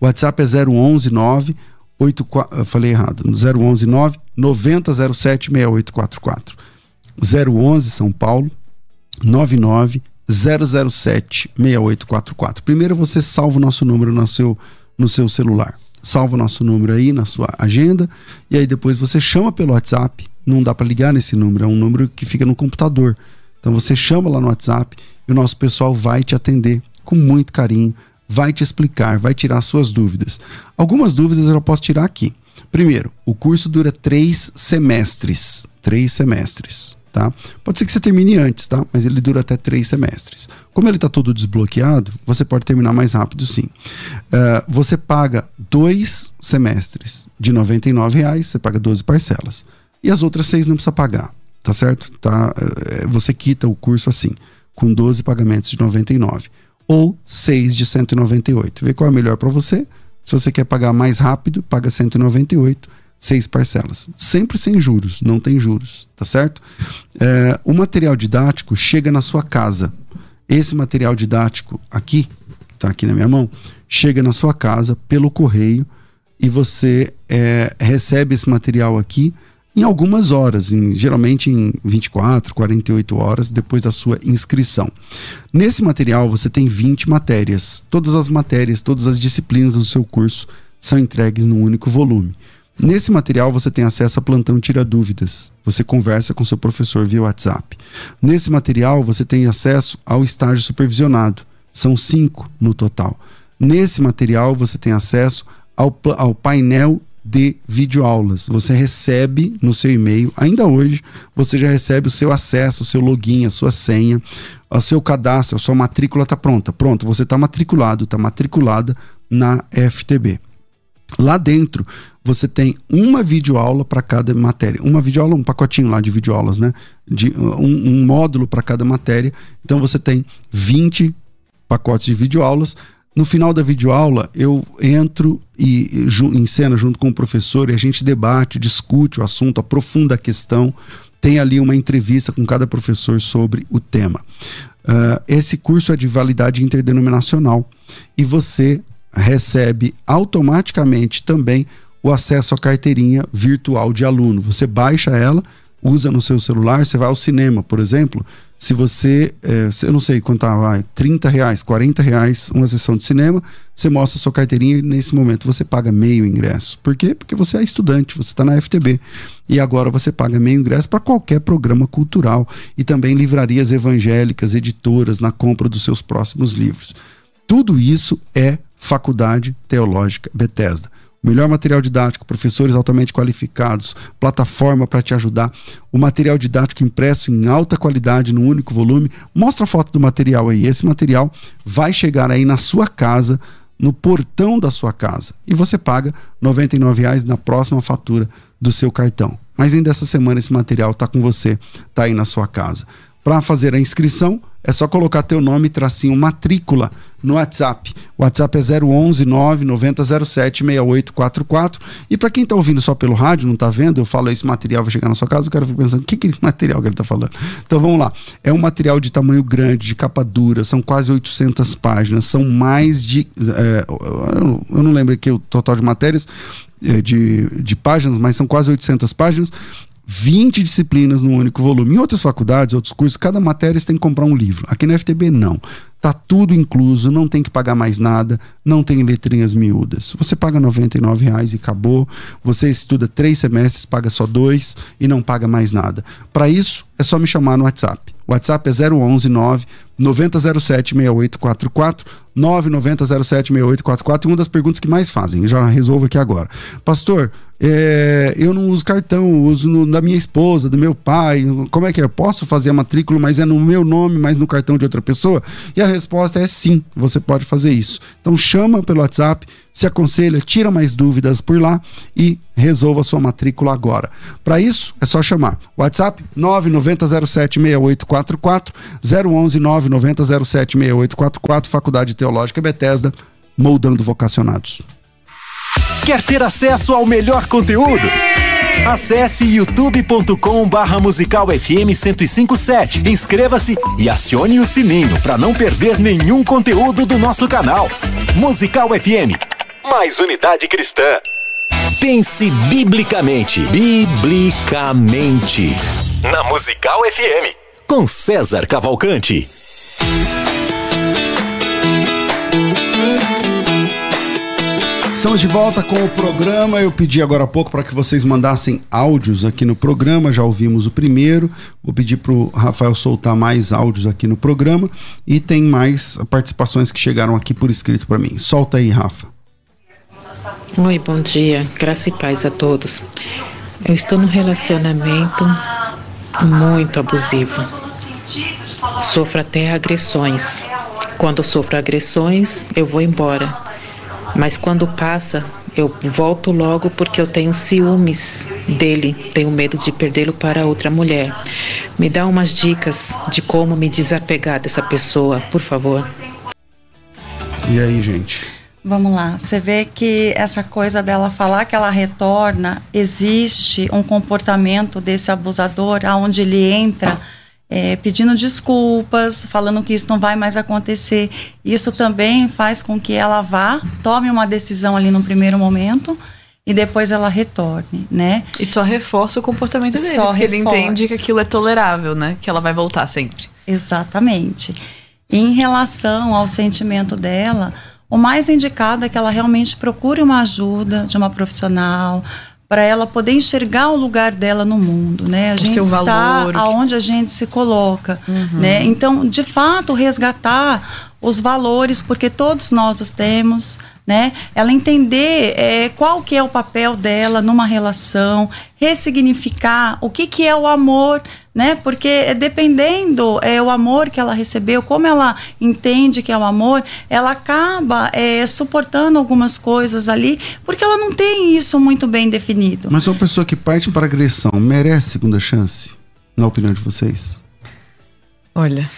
O WhatsApp é 011 9 84, eu falei errado, 011 9 9007 6844. 011 São Paulo 99 007 6844. Primeiro você salva o nosso número no seu, no seu celular. Salva o nosso número aí na sua agenda e aí depois você chama pelo WhatsApp. Não dá para ligar nesse número, é um número que fica no computador. Então você chama lá no WhatsApp e o nosso pessoal vai te atender com muito carinho, vai te explicar, vai tirar suas dúvidas. Algumas dúvidas eu posso tirar aqui. Primeiro, o curso dura três semestres. Três semestres. Tá? Pode ser que você termine antes, tá? Mas ele dura até três semestres. Como ele está todo desbloqueado, você pode terminar mais rápido, sim. Uh, você paga dois semestres de R$ reais, você paga 12 parcelas. E as outras seis não precisa pagar, tá certo? Tá? Uh, você quita o curso assim com 12 pagamentos de 99 ou 6 de 198. Vê qual é melhor para você. Se você quer pagar mais rápido, paga 198, seis parcelas. Sempre sem juros, não tem juros, tá certo? É, o material didático chega na sua casa. Esse material didático aqui, que está aqui na minha mão, chega na sua casa pelo correio e você é, recebe esse material aqui em algumas horas, em, geralmente em 24, 48 horas depois da sua inscrição. Nesse material você tem 20 matérias. Todas as matérias, todas as disciplinas do seu curso são entregues num único volume. Nesse material você tem acesso a plantão tira dúvidas. Você conversa com seu professor via WhatsApp. Nesse material você tem acesso ao estágio supervisionado. São cinco no total. Nesse material você tem acesso ao, ao painel de videoaulas. Você recebe no seu e-mail, ainda hoje, você já recebe o seu acesso, o seu login, a sua senha, o seu cadastro, a sua matrícula está pronta. Pronto, você está matriculado, está matriculada na FTB. Lá dentro, você tem uma videoaula para cada matéria. Uma videoaula, um pacotinho lá de videoaulas, né? De, um, um módulo para cada matéria. Então você tem 20 pacotes de videoaulas no final da videoaula, eu entro e, em cena junto com o professor e a gente debate, discute o assunto, aprofunda a questão. Tem ali uma entrevista com cada professor sobre o tema. Uh, esse curso é de validade interdenominacional e você recebe automaticamente também o acesso à carteirinha virtual de aluno. Você baixa ela, usa no seu celular, você vai ao cinema, por exemplo, se você, é, eu não sei quanto tá, vai, 30 reais, 40 reais uma sessão de cinema, você mostra sua carteirinha e nesse momento você paga meio ingresso. Por quê? Porque você é estudante, você está na FTB. E agora você paga meio ingresso para qualquer programa cultural e também livrarias evangélicas, editoras, na compra dos seus próximos livros. Tudo isso é Faculdade Teológica Bethesda melhor material didático, professores altamente qualificados, plataforma para te ajudar, o material didático impresso em alta qualidade, num único volume. Mostra a foto do material aí. Esse material vai chegar aí na sua casa, no portão da sua casa. E você paga R$ 99,00 na próxima fatura do seu cartão. Mas ainda essa semana esse material está com você, está aí na sua casa. Para fazer a inscrição, é só colocar teu nome, tracinho, matrícula no WhatsApp. O WhatsApp é 011 99007 6844. E para quem está ouvindo só pelo rádio, não está vendo, eu falo esse material vai chegar na sua casa, o cara fica pensando, que, que material que ele está falando? Então vamos lá. É um material de tamanho grande, de capa dura, são quase 800 páginas, são mais de. É, eu não lembro aqui o total de matérias, é, de, de páginas, mas são quase 800 páginas. 20 disciplinas num único volume. Em outras faculdades, outros cursos, cada matéria você tem que comprar um livro. Aqui na FTB, não. Tá tudo incluso, não tem que pagar mais nada, não tem letrinhas miúdas. Você paga R$ reais e acabou. Você estuda três semestres, paga só dois e não paga mais nada. Para isso, é só me chamar no WhatsApp. O WhatsApp é 011 9 9007 6844 99007 6844 e uma das perguntas que mais fazem, já resolvo aqui agora. Pastor, é, eu não uso cartão, uso no, da minha esposa, do meu pai, como é que é? Eu posso fazer a matrícula, mas é no meu nome, mas no cartão de outra pessoa? E a resposta é sim, você pode fazer isso. Então chama pelo WhatsApp, se aconselha, tira mais dúvidas por lá e resolva sua matrícula agora. Para isso, é só chamar. WhatsApp 99076844 011 99076844 Faculdade Teológica Bethesda, moldando vocacionados. Quer ter acesso ao melhor conteúdo? Acesse youtube.com barra musical FM 1057. Inscreva-se e acione o sininho para não perder nenhum conteúdo do nosso canal. Musical FM. Mais unidade cristã. Pense biblicamente. Biblicamente. Na Musical FM. Com César Cavalcante. Estamos de volta com o programa. Eu pedi agora há pouco para que vocês mandassem áudios aqui no programa. Já ouvimos o primeiro. Vou pedir para o Rafael soltar mais áudios aqui no programa. E tem mais participações que chegaram aqui por escrito para mim. Solta aí, Rafa. Oi, bom dia. Graça e paz a todos. Eu estou num relacionamento muito abusivo. Sofro até agressões. Quando sofro agressões, eu vou embora. Mas quando passa, eu volto logo porque eu tenho ciúmes dele, tenho medo de perdê-lo para outra mulher. Me dá umas dicas de como me desapegar dessa pessoa, por favor. E aí, gente? Vamos lá, você vê que essa coisa dela falar que ela retorna, existe um comportamento desse abusador aonde ele entra é, pedindo desculpas, falando que isso não vai mais acontecer. Isso também faz com que ela vá, tome uma decisão ali no primeiro momento e depois ela retorne, né? E só reforça o comportamento dele, só ele entende que aquilo é tolerável, né? Que ela vai voltar sempre. Exatamente. Em relação ao sentimento dela, o mais indicado é que ela realmente procure uma ajuda de uma profissional para ela poder enxergar o lugar dela no mundo, né? A o gente está valor, aonde a gente se coloca, uhum. né? Então, de fato, resgatar os valores, porque todos nós os temos, né? Ela entender é, qual que é o papel dela numa relação, ressignificar o que que é o amor, né? Porque dependendo é o amor que ela recebeu, como ela entende que é o amor, ela acaba é, suportando algumas coisas ali, porque ela não tem isso muito bem definido. Mas uma pessoa que parte para agressão merece segunda chance, na opinião de vocês? Olha,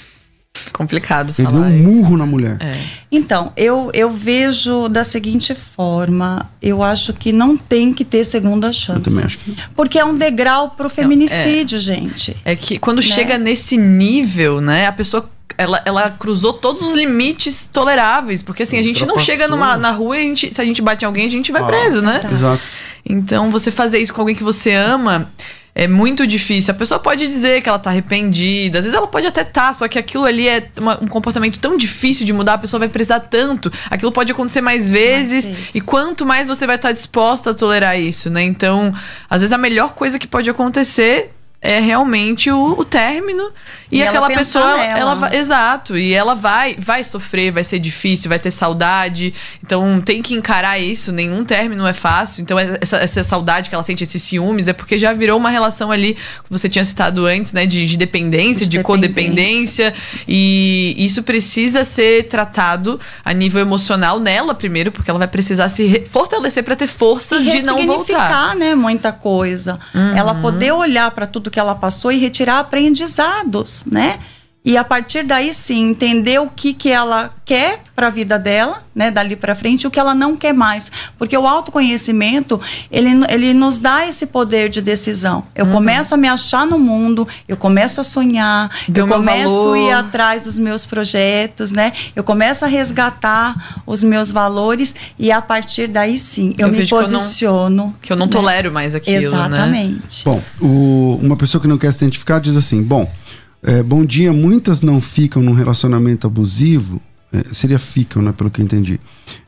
complicado Ele falar. Ele deu um murro isso. na mulher. É. Então, eu, eu vejo da seguinte forma: eu acho que não tem que ter segunda chance. Eu também acho que. Porque é um degrau pro feminicídio, é, gente. É que quando né? chega nesse nível, né, a pessoa ela, ela cruzou todos os limites toleráveis. Porque assim, a gente não chega numa, na rua e a gente, se a gente bate em alguém, a gente vai ah, preso, né? Exato. Então, você fazer isso com alguém que você ama é muito difícil. A pessoa pode dizer que ela tá arrependida, às vezes ela pode até estar, tá, só que aquilo ali é uma, um comportamento tão difícil de mudar, a pessoa vai precisar tanto. Aquilo pode acontecer mais vezes, mais vezes. e quanto mais você vai estar tá disposta a tolerar isso, né? Então, às vezes a melhor coisa que pode acontecer é realmente o, o término. E, e aquela pessoa ela, ela vai, exato. E ela vai vai sofrer vai ser difícil vai ter saudade. Então tem que encarar isso. Nenhum término é fácil. Então essa, essa saudade que ela sente esses ciúmes é porque já virou uma relação ali que você tinha citado antes né de, de dependência de, de codependência. E isso precisa ser tratado a nível emocional nela primeiro porque ela vai precisar se fortalecer para ter forças de não voltar. né muita coisa. Uhum. ela poder olhar para tudo tudo que ela passou e retirar aprendizados, né? E a partir daí sim entender o que, que ela quer para a vida dela, né, dali para frente, o que ela não quer mais, porque o autoconhecimento ele, ele nos dá esse poder de decisão. Eu uhum. começo a me achar no mundo, eu começo a sonhar, Deu eu começo a ir atrás dos meus projetos, né? Eu começo a resgatar os meus valores e a partir daí sim eu, eu me posiciono. Que eu não, que eu não né? tolero mais aquilo, né? Exatamente. Né? Bom, o, uma pessoa que não quer se identificar diz assim, bom. É, bom dia, muitas não ficam num relacionamento abusivo. É, seria ficam, né? Pelo que eu entendi.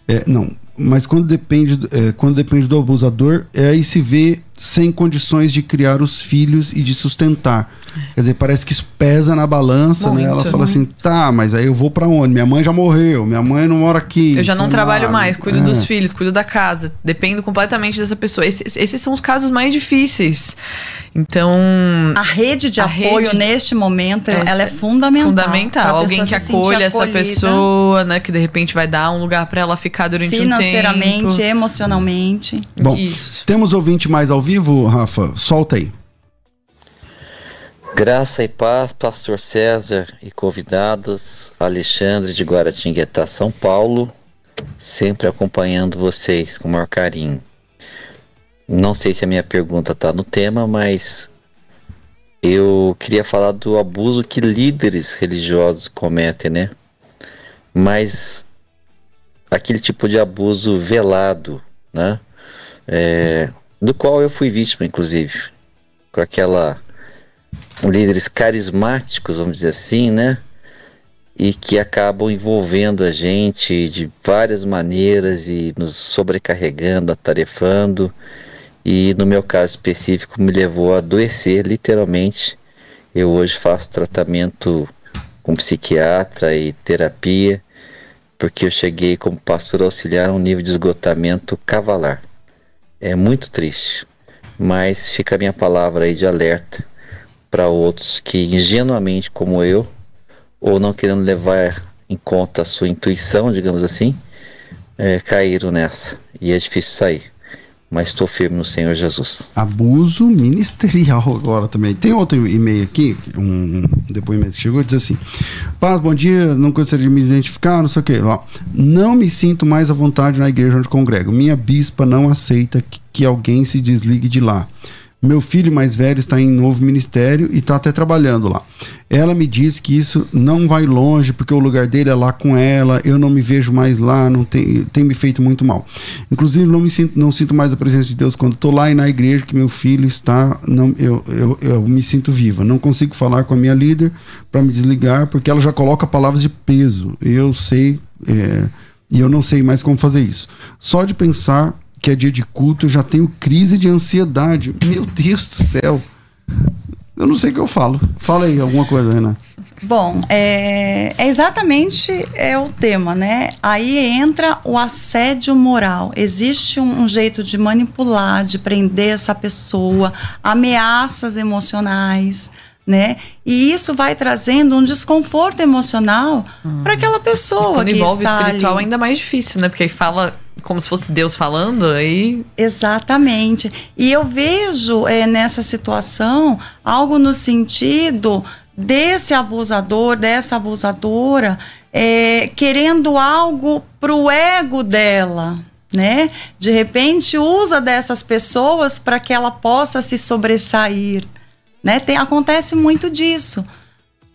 É, não, mas quando depende, é, quando depende do abusador, é aí se vê sem condições de criar os filhos e de sustentar. Quer dizer, parece que isso pesa na balança, muito, né? Ela fala assim, tá, mas aí eu vou para onde? Minha mãe já morreu, minha mãe não mora aqui. Eu já não trabalho lá. mais, cuido é. dos filhos, cuido da casa, dependo completamente dessa pessoa. Esses, esses são os casos mais difíceis. Então, a rede de a apoio rede neste momento, é, ela é fundamental. Fundamental, alguém que acolha essa pessoa, né, que de repente vai dar um lugar para ela ficar durante um tempo. Financeiramente, emocionalmente. Bom, Isso. temos ouvinte mais ao vivo, Rafa? Solta aí. Graça e paz, Pastor César e convidados, Alexandre de Guaratinguetá, São Paulo, sempre acompanhando vocês com o maior carinho. Não sei se a minha pergunta está no tema, mas eu queria falar do abuso que líderes religiosos cometem, né? Mas aquele tipo de abuso velado, né? É, do qual eu fui vítima, inclusive, com aquela líderes carismáticos, vamos dizer assim, né? E que acabam envolvendo a gente de várias maneiras e nos sobrecarregando, atarefando. E no meu caso específico, me levou a adoecer, literalmente. Eu hoje faço tratamento com psiquiatra e terapia, porque eu cheguei como pastor auxiliar a um nível de esgotamento cavalar. É muito triste, mas fica a minha palavra aí de alerta para outros que ingenuamente como eu, ou não querendo levar em conta a sua intuição, digamos assim, é, caíram nessa e é difícil sair. Mas estou firme no Senhor Jesus. Abuso ministerial agora também. Tem outro e-mail aqui, um, depoimento que chegou, diz assim: Paz, bom dia, não gostaria de me identificar, não sei o que. Não me sinto mais à vontade na igreja onde congrego. Minha bispa não aceita que, que alguém se desligue de lá. Meu filho mais velho está em novo ministério e está até trabalhando lá. Ela me diz que isso não vai longe, porque o lugar dele é lá com ela, eu não me vejo mais lá, não tem, tem me feito muito mal. Inclusive, não, me sinto, não sinto mais a presença de Deus quando estou lá e na igreja que meu filho está, não, eu, eu, eu me sinto viva. Não consigo falar com a minha líder para me desligar, porque ela já coloca palavras de peso. Eu sei, é, e eu não sei mais como fazer isso. Só de pensar que é dia de culto, eu já tenho crise de ansiedade. Meu Deus do céu. Eu não sei o que eu falo. Fala aí alguma coisa, Renan. Bom, é, é, exatamente é o tema, né? Aí entra o assédio moral. Existe um, um, jeito de manipular, de prender essa pessoa, ameaças emocionais, né? E isso vai trazendo um desconforto emocional hum. para aquela pessoa. E quando que envolve está espiritual, ali. ainda mais difícil, né? Porque aí fala como se fosse Deus falando aí. Exatamente. E eu vejo é, nessa situação algo no sentido desse abusador, dessa abusadora, é, querendo algo pro ego dela, né? De repente usa dessas pessoas para que ela possa se sobressair, né? Tem, acontece muito disso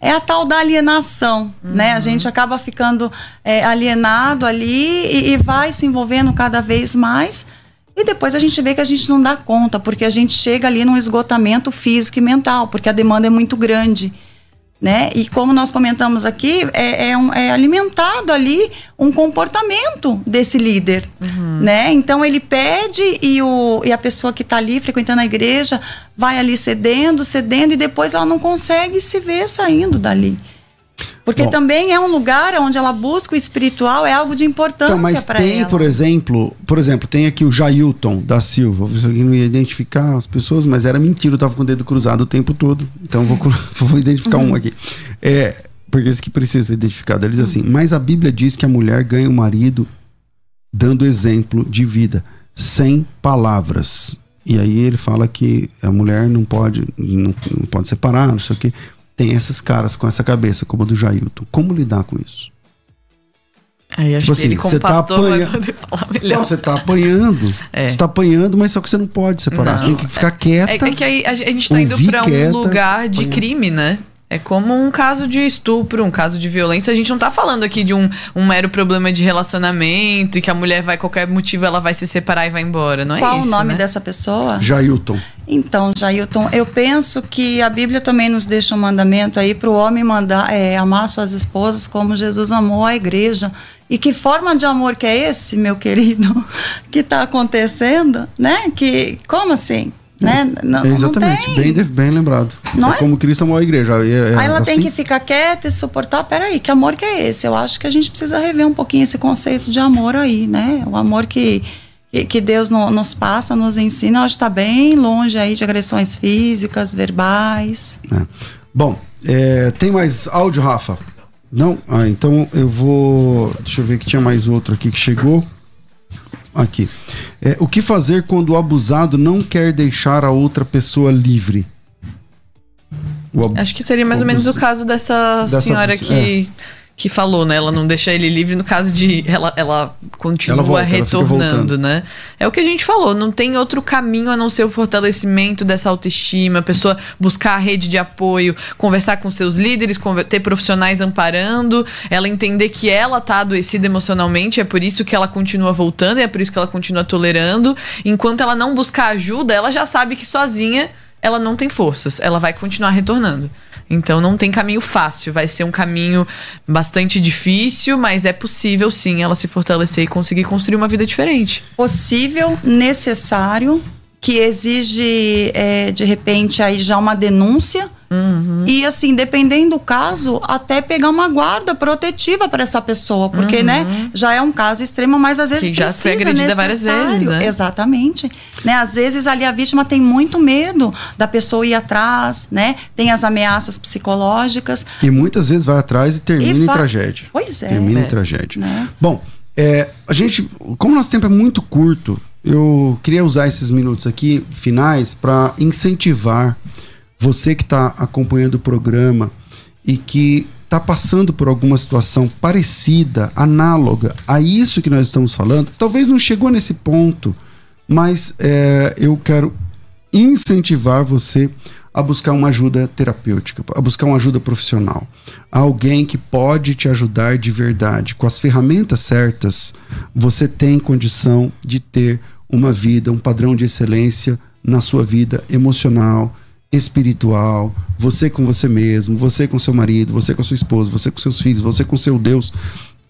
é a tal da alienação, uhum. né? A gente acaba ficando é, alienado ali e, e, vai se envolvendo cada vez mais. E depois a gente vê que a gente não dá conta, porque a gente chega ali num esgotamento físico e mental, porque a demanda é muito grande né? E como nós comentamos aqui, é, é, um, é alimentado ali um comportamento desse líder, uhum. né? Então ele pede e, o, e a pessoa que está ali frequentando a igreja vai ali cedendo, cedendo e depois ela não consegue se ver saindo dali. Porque Bom, também é um lugar onde ela busca o espiritual, é algo de importância então, para ela. Mas tem, por exemplo, por exemplo, tem aqui o Jailton da Silva. Você não ia identificar as pessoas, mas era mentira, eu tava com o dedo cruzado o tempo todo. Então vou, vou identificar uhum. um aqui. É, porque esse que precisa ser identificado. Ele diz assim: Mas a Bíblia diz que a mulher ganha o marido dando exemplo de vida, sem palavras. E aí ele fala que a mulher não pode, não, não pode separar, não sei o quê. Tem esses caras com essa cabeça, como a do Jailton. Como lidar com isso? Aí, acho tipo assim, tá pastor apanha... vai poder falar melhor. Então, você tá apanhando. É. Você tá apanhando, mas só que você não pode separar. Não. Você tem que ficar quieta. É, é que aí a gente tá indo pra um lugar de crime, né? É como um caso de estupro, um caso de violência. A gente não tá falando aqui de um, um mero problema de relacionamento e que a mulher vai, qualquer motivo, ela vai se separar e vai embora. Não é Qual isso. Qual o nome né? dessa pessoa? Jailton. Então, Jailton, eu penso que a Bíblia também nos deixa um mandamento aí para o homem mandar, é, amar suas esposas como Jesus amou a igreja. E que forma de amor que é esse, meu querido, que está acontecendo, né? Que, como assim? Né? Não, exatamente, não bem, bem lembrado. Não é, é? como Cristo amou a igreja. É, é Aí ela assim? tem que ficar quieta e suportar. Peraí, que amor que é esse? Eu acho que a gente precisa rever um pouquinho esse conceito de amor aí, né? O amor que, que Deus no, nos passa, nos ensina, eu acho que está bem longe aí de agressões físicas, verbais. É. Bom, é, tem mais áudio, Rafa? Não? Ah, então eu vou. Deixa eu ver que tinha mais outro aqui que chegou. Aqui. É, o que fazer quando o abusado não quer deixar a outra pessoa livre? Acho que seria mais ou menos o caso dessa, dessa senhora que. É que falou, né? Ela não deixa ele livre no caso de ela, ela continua ela volta, retornando, ela né? É o que a gente falou, não tem outro caminho a não ser o fortalecimento dessa autoestima, a pessoa buscar a rede de apoio, conversar com seus líderes, ter profissionais amparando, ela entender que ela tá adoecida emocionalmente, é por isso que ela continua voltando, é por isso que ela continua tolerando. Enquanto ela não buscar ajuda, ela já sabe que sozinha ela não tem forças, ela vai continuar retornando. Então não tem caminho fácil, vai ser um caminho bastante difícil, mas é possível sim ela se fortalecer e conseguir construir uma vida diferente. Possível, necessário, que exige é, de repente aí já uma denúncia Uhum. E assim, dependendo do caso, até pegar uma guarda protetiva para essa pessoa, porque, uhum. né, já é um caso extremo, mas às vezes que já precisa, foi agredida várias vezes, né? Exatamente. Né, às vezes ali a vítima tem muito medo da pessoa ir atrás, né? Tem as ameaças psicológicas. E muitas vezes vai atrás e termina e em tragédia. Pois é. Termina é. em tragédia. Né? Bom, é, a gente, como nosso tempo é muito curto, eu queria usar esses minutos aqui finais para incentivar você que está acompanhando o programa e que está passando por alguma situação parecida, análoga a isso que nós estamos falando, talvez não chegou nesse ponto, mas é, eu quero incentivar você a buscar uma ajuda terapêutica, a buscar uma ajuda profissional. Alguém que pode te ajudar de verdade. Com as ferramentas certas, você tem condição de ter uma vida, um padrão de excelência na sua vida emocional, espiritual, você com você mesmo, você com seu marido, você com sua esposa, você com seus filhos, você com seu Deus,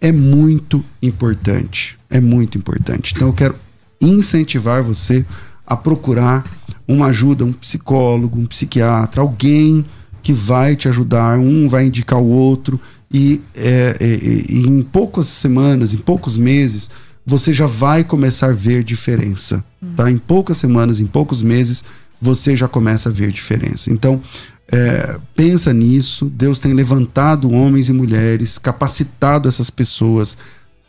é muito importante. É muito importante. Então eu quero incentivar você a procurar uma ajuda, um psicólogo, um psiquiatra, alguém que vai te ajudar, um vai indicar o outro, e, é, é, e em poucas semanas, em poucos meses, você já vai começar a ver diferença. Tá? Em poucas semanas, em poucos meses, você já começa a ver diferença. Então, é, pensa nisso. Deus tem levantado homens e mulheres, capacitado essas pessoas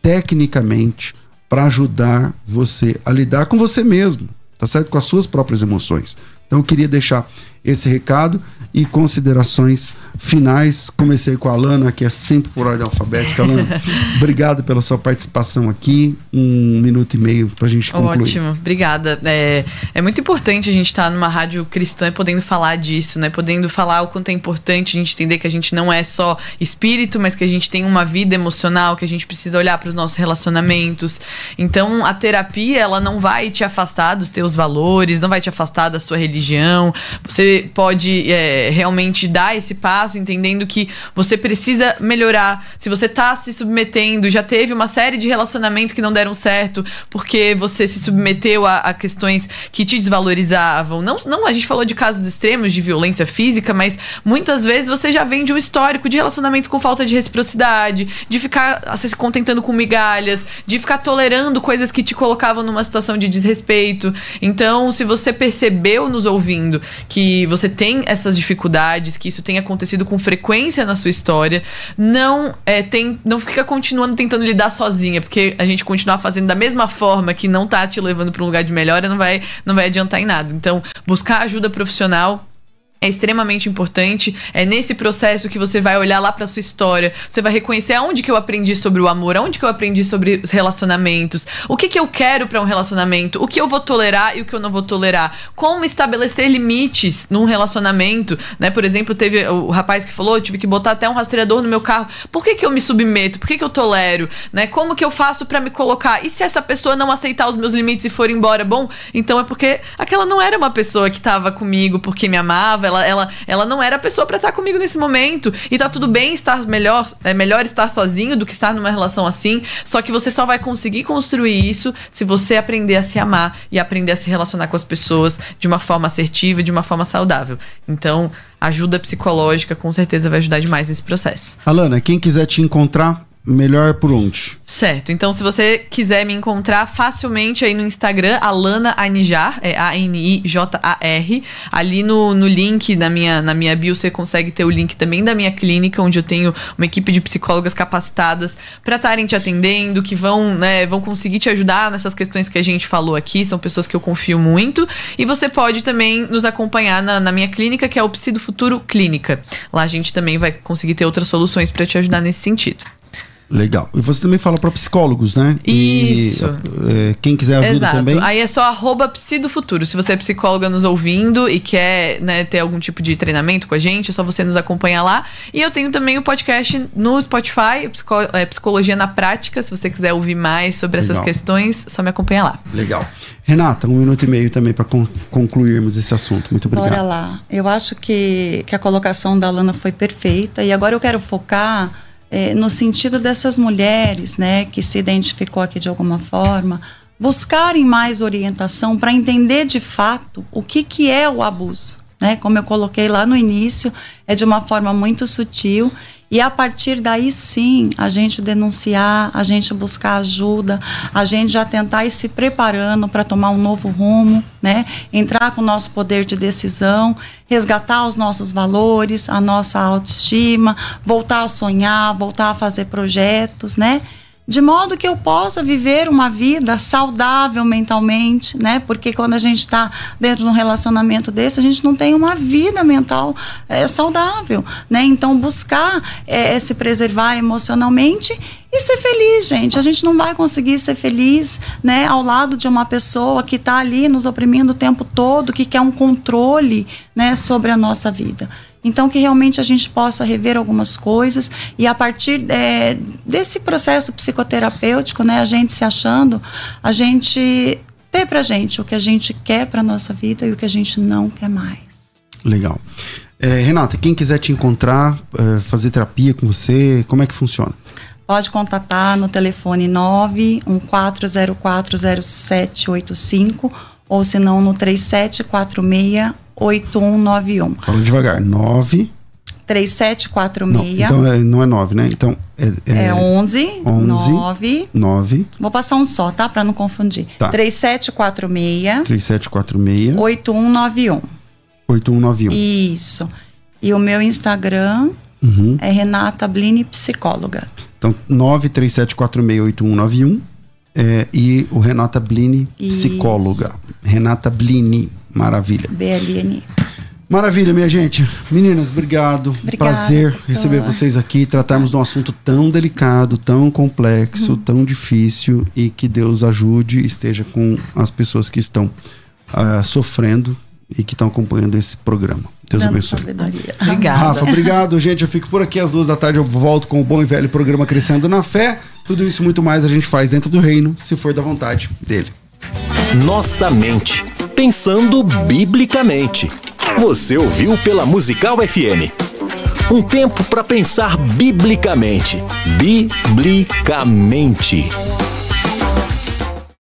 tecnicamente para ajudar você a lidar com você mesmo, tá certo? Com as suas próprias emoções. Então, eu queria deixar esse recado e considerações finais. Comecei com a Alana, que é sempre por ordem alfabética. Alana, obrigado pela sua participação aqui. Um minuto e meio para a gente concluir. Ótimo, obrigada. É, é muito importante a gente estar tá numa rádio cristã podendo falar disso, né? Podendo falar o quanto é importante a gente entender que a gente não é só espírito, mas que a gente tem uma vida emocional, que a gente precisa olhar para os nossos relacionamentos. Então, a terapia, ela não vai te afastar dos teus valores, não vai te afastar da sua religião. Você pode é, realmente dar esse passo, entendendo que você precisa melhorar. Se você está se submetendo, já teve uma série de relacionamentos que não deram certo porque você se submeteu a, a questões que te desvalorizavam. Não, não, a gente falou de casos extremos de violência física, mas muitas vezes você já vem de um histórico de relacionamentos com falta de reciprocidade, de ficar se contentando com migalhas, de ficar tolerando coisas que te colocavam numa situação de desrespeito. Então, se você percebeu nos ouvindo que você tem essas dificuldades, que isso tem acontecido com frequência na sua história, não é, tem, não fica continuando tentando lidar sozinha, porque a gente continuar fazendo da mesma forma que não tá te levando para um lugar de melhora não vai, não vai adiantar em nada. Então, buscar ajuda profissional é extremamente importante. É nesse processo que você vai olhar lá para sua história, você vai reconhecer aonde que eu aprendi sobre o amor, aonde que eu aprendi sobre os relacionamentos, o que que eu quero para um relacionamento, o que eu vou tolerar e o que eu não vou tolerar, como estabelecer limites num relacionamento, né? Por exemplo, teve o rapaz que falou, tive que botar até um rastreador no meu carro. Por que que eu me submeto? Por que que eu tolero, né? Como que eu faço para me colocar? E se essa pessoa não aceitar os meus limites e for embora, bom, então é porque aquela não era uma pessoa que estava comigo porque me amava, ela, ela, ela não era a pessoa para estar comigo nesse momento. E tá tudo bem estar melhor, é melhor estar sozinho do que estar numa relação assim. Só que você só vai conseguir construir isso se você aprender a se amar e aprender a se relacionar com as pessoas de uma forma assertiva e de uma forma saudável. Então, ajuda psicológica com certeza vai ajudar demais nesse processo. Alana, quem quiser te encontrar, melhor por onde? Certo. Então, se você quiser me encontrar facilmente aí no Instagram, Alana Anijar, é A-N-I-J-A-R. Ali no, no link na minha, na minha bio, você consegue ter o link também da minha clínica, onde eu tenho uma equipe de psicólogas capacitadas para estarem te atendendo, que vão, né, vão conseguir te ajudar nessas questões que a gente falou aqui. São pessoas que eu confio muito. E você pode também nos acompanhar na, na minha clínica, que é o Psi do Futuro Clínica. Lá a gente também vai conseguir ter outras soluções para te ajudar nesse sentido. Legal. E você também fala para psicólogos, né? Isso. E, é, quem quiser ajuda Exato. também. Aí é só arroba Psi do Futuro. Se você é psicóloga nos ouvindo e quer né, ter algum tipo de treinamento com a gente, é só você nos acompanhar lá. E eu tenho também o podcast no Spotify, é, Psicologia na Prática. Se você quiser ouvir mais sobre Legal. essas questões, só me acompanha lá. Legal. Renata, um minuto e meio também para con concluirmos esse assunto. Muito obrigado. Bora lá. Eu acho que, que a colocação da Lana foi perfeita e agora eu quero focar eh, no sentido dessas mulheres, né, que se identificou aqui de alguma forma, buscarem mais orientação para entender de fato o que, que é o abuso. Né? Como eu coloquei lá no início, é de uma forma muito sutil e a partir daí sim a gente denunciar, a gente buscar ajuda, a gente já tentar ir se preparando para tomar um novo rumo, né? Entrar com o nosso poder de decisão, resgatar os nossos valores, a nossa autoestima, voltar a sonhar, voltar a fazer projetos, né? De modo que eu possa viver uma vida saudável mentalmente, né? Porque quando a gente está dentro de um relacionamento desse, a gente não tem uma vida mental é, saudável, né? Então buscar é, se preservar emocionalmente e ser feliz, gente. A gente não vai conseguir ser feliz, né, ao lado de uma pessoa que está ali nos oprimindo o tempo todo, que quer um controle, né, sobre a nossa vida. Então, que realmente a gente possa rever algumas coisas e a partir é, desse processo psicoterapêutico, né, a gente se achando, a gente ter pra gente o que a gente quer pra nossa vida e o que a gente não quer mais. Legal. É, Renata, quem quiser te encontrar, é, fazer terapia com você, como é que funciona? Pode contatar no telefone 914040785 ou se não no 3746 8191. Fala devagar. 9. 3746. Não, então é, não é 9, né? Então é. É, é 11, 11 9. 9. Vou passar um só, tá? Pra não confundir. Tá. 3746. 3746. 8191. 8191. Isso. E o meu Instagram Uhum. é Renata Blini Psicóloga. Então, 937468191. É, e o Renata Blini, psicóloga. Renata Blini, maravilha. BLN. Maravilha, minha gente. Meninas, obrigado. Obrigada, Prazer pastor. receber vocês aqui, tratarmos de um assunto tão delicado, tão complexo, Uhum. tão difícil e que Deus ajude e esteja com as pessoas que estão ah, sofrendo e que estão acompanhando esse programa. Deus Dando abençoe. sabedoria. Obrigada. Rafa, obrigado, gente. Eu fico por aqui às duas da tarde. Eu volto com o bom e velho programa Crescendo na Fé. Tudo isso e muito mais a gente faz dentro do reino, se for da vontade dele. Nossa mente. Pensando biblicamente. Você ouviu pela Musical FM. Um tempo para pensar biblicamente. Biblicamente.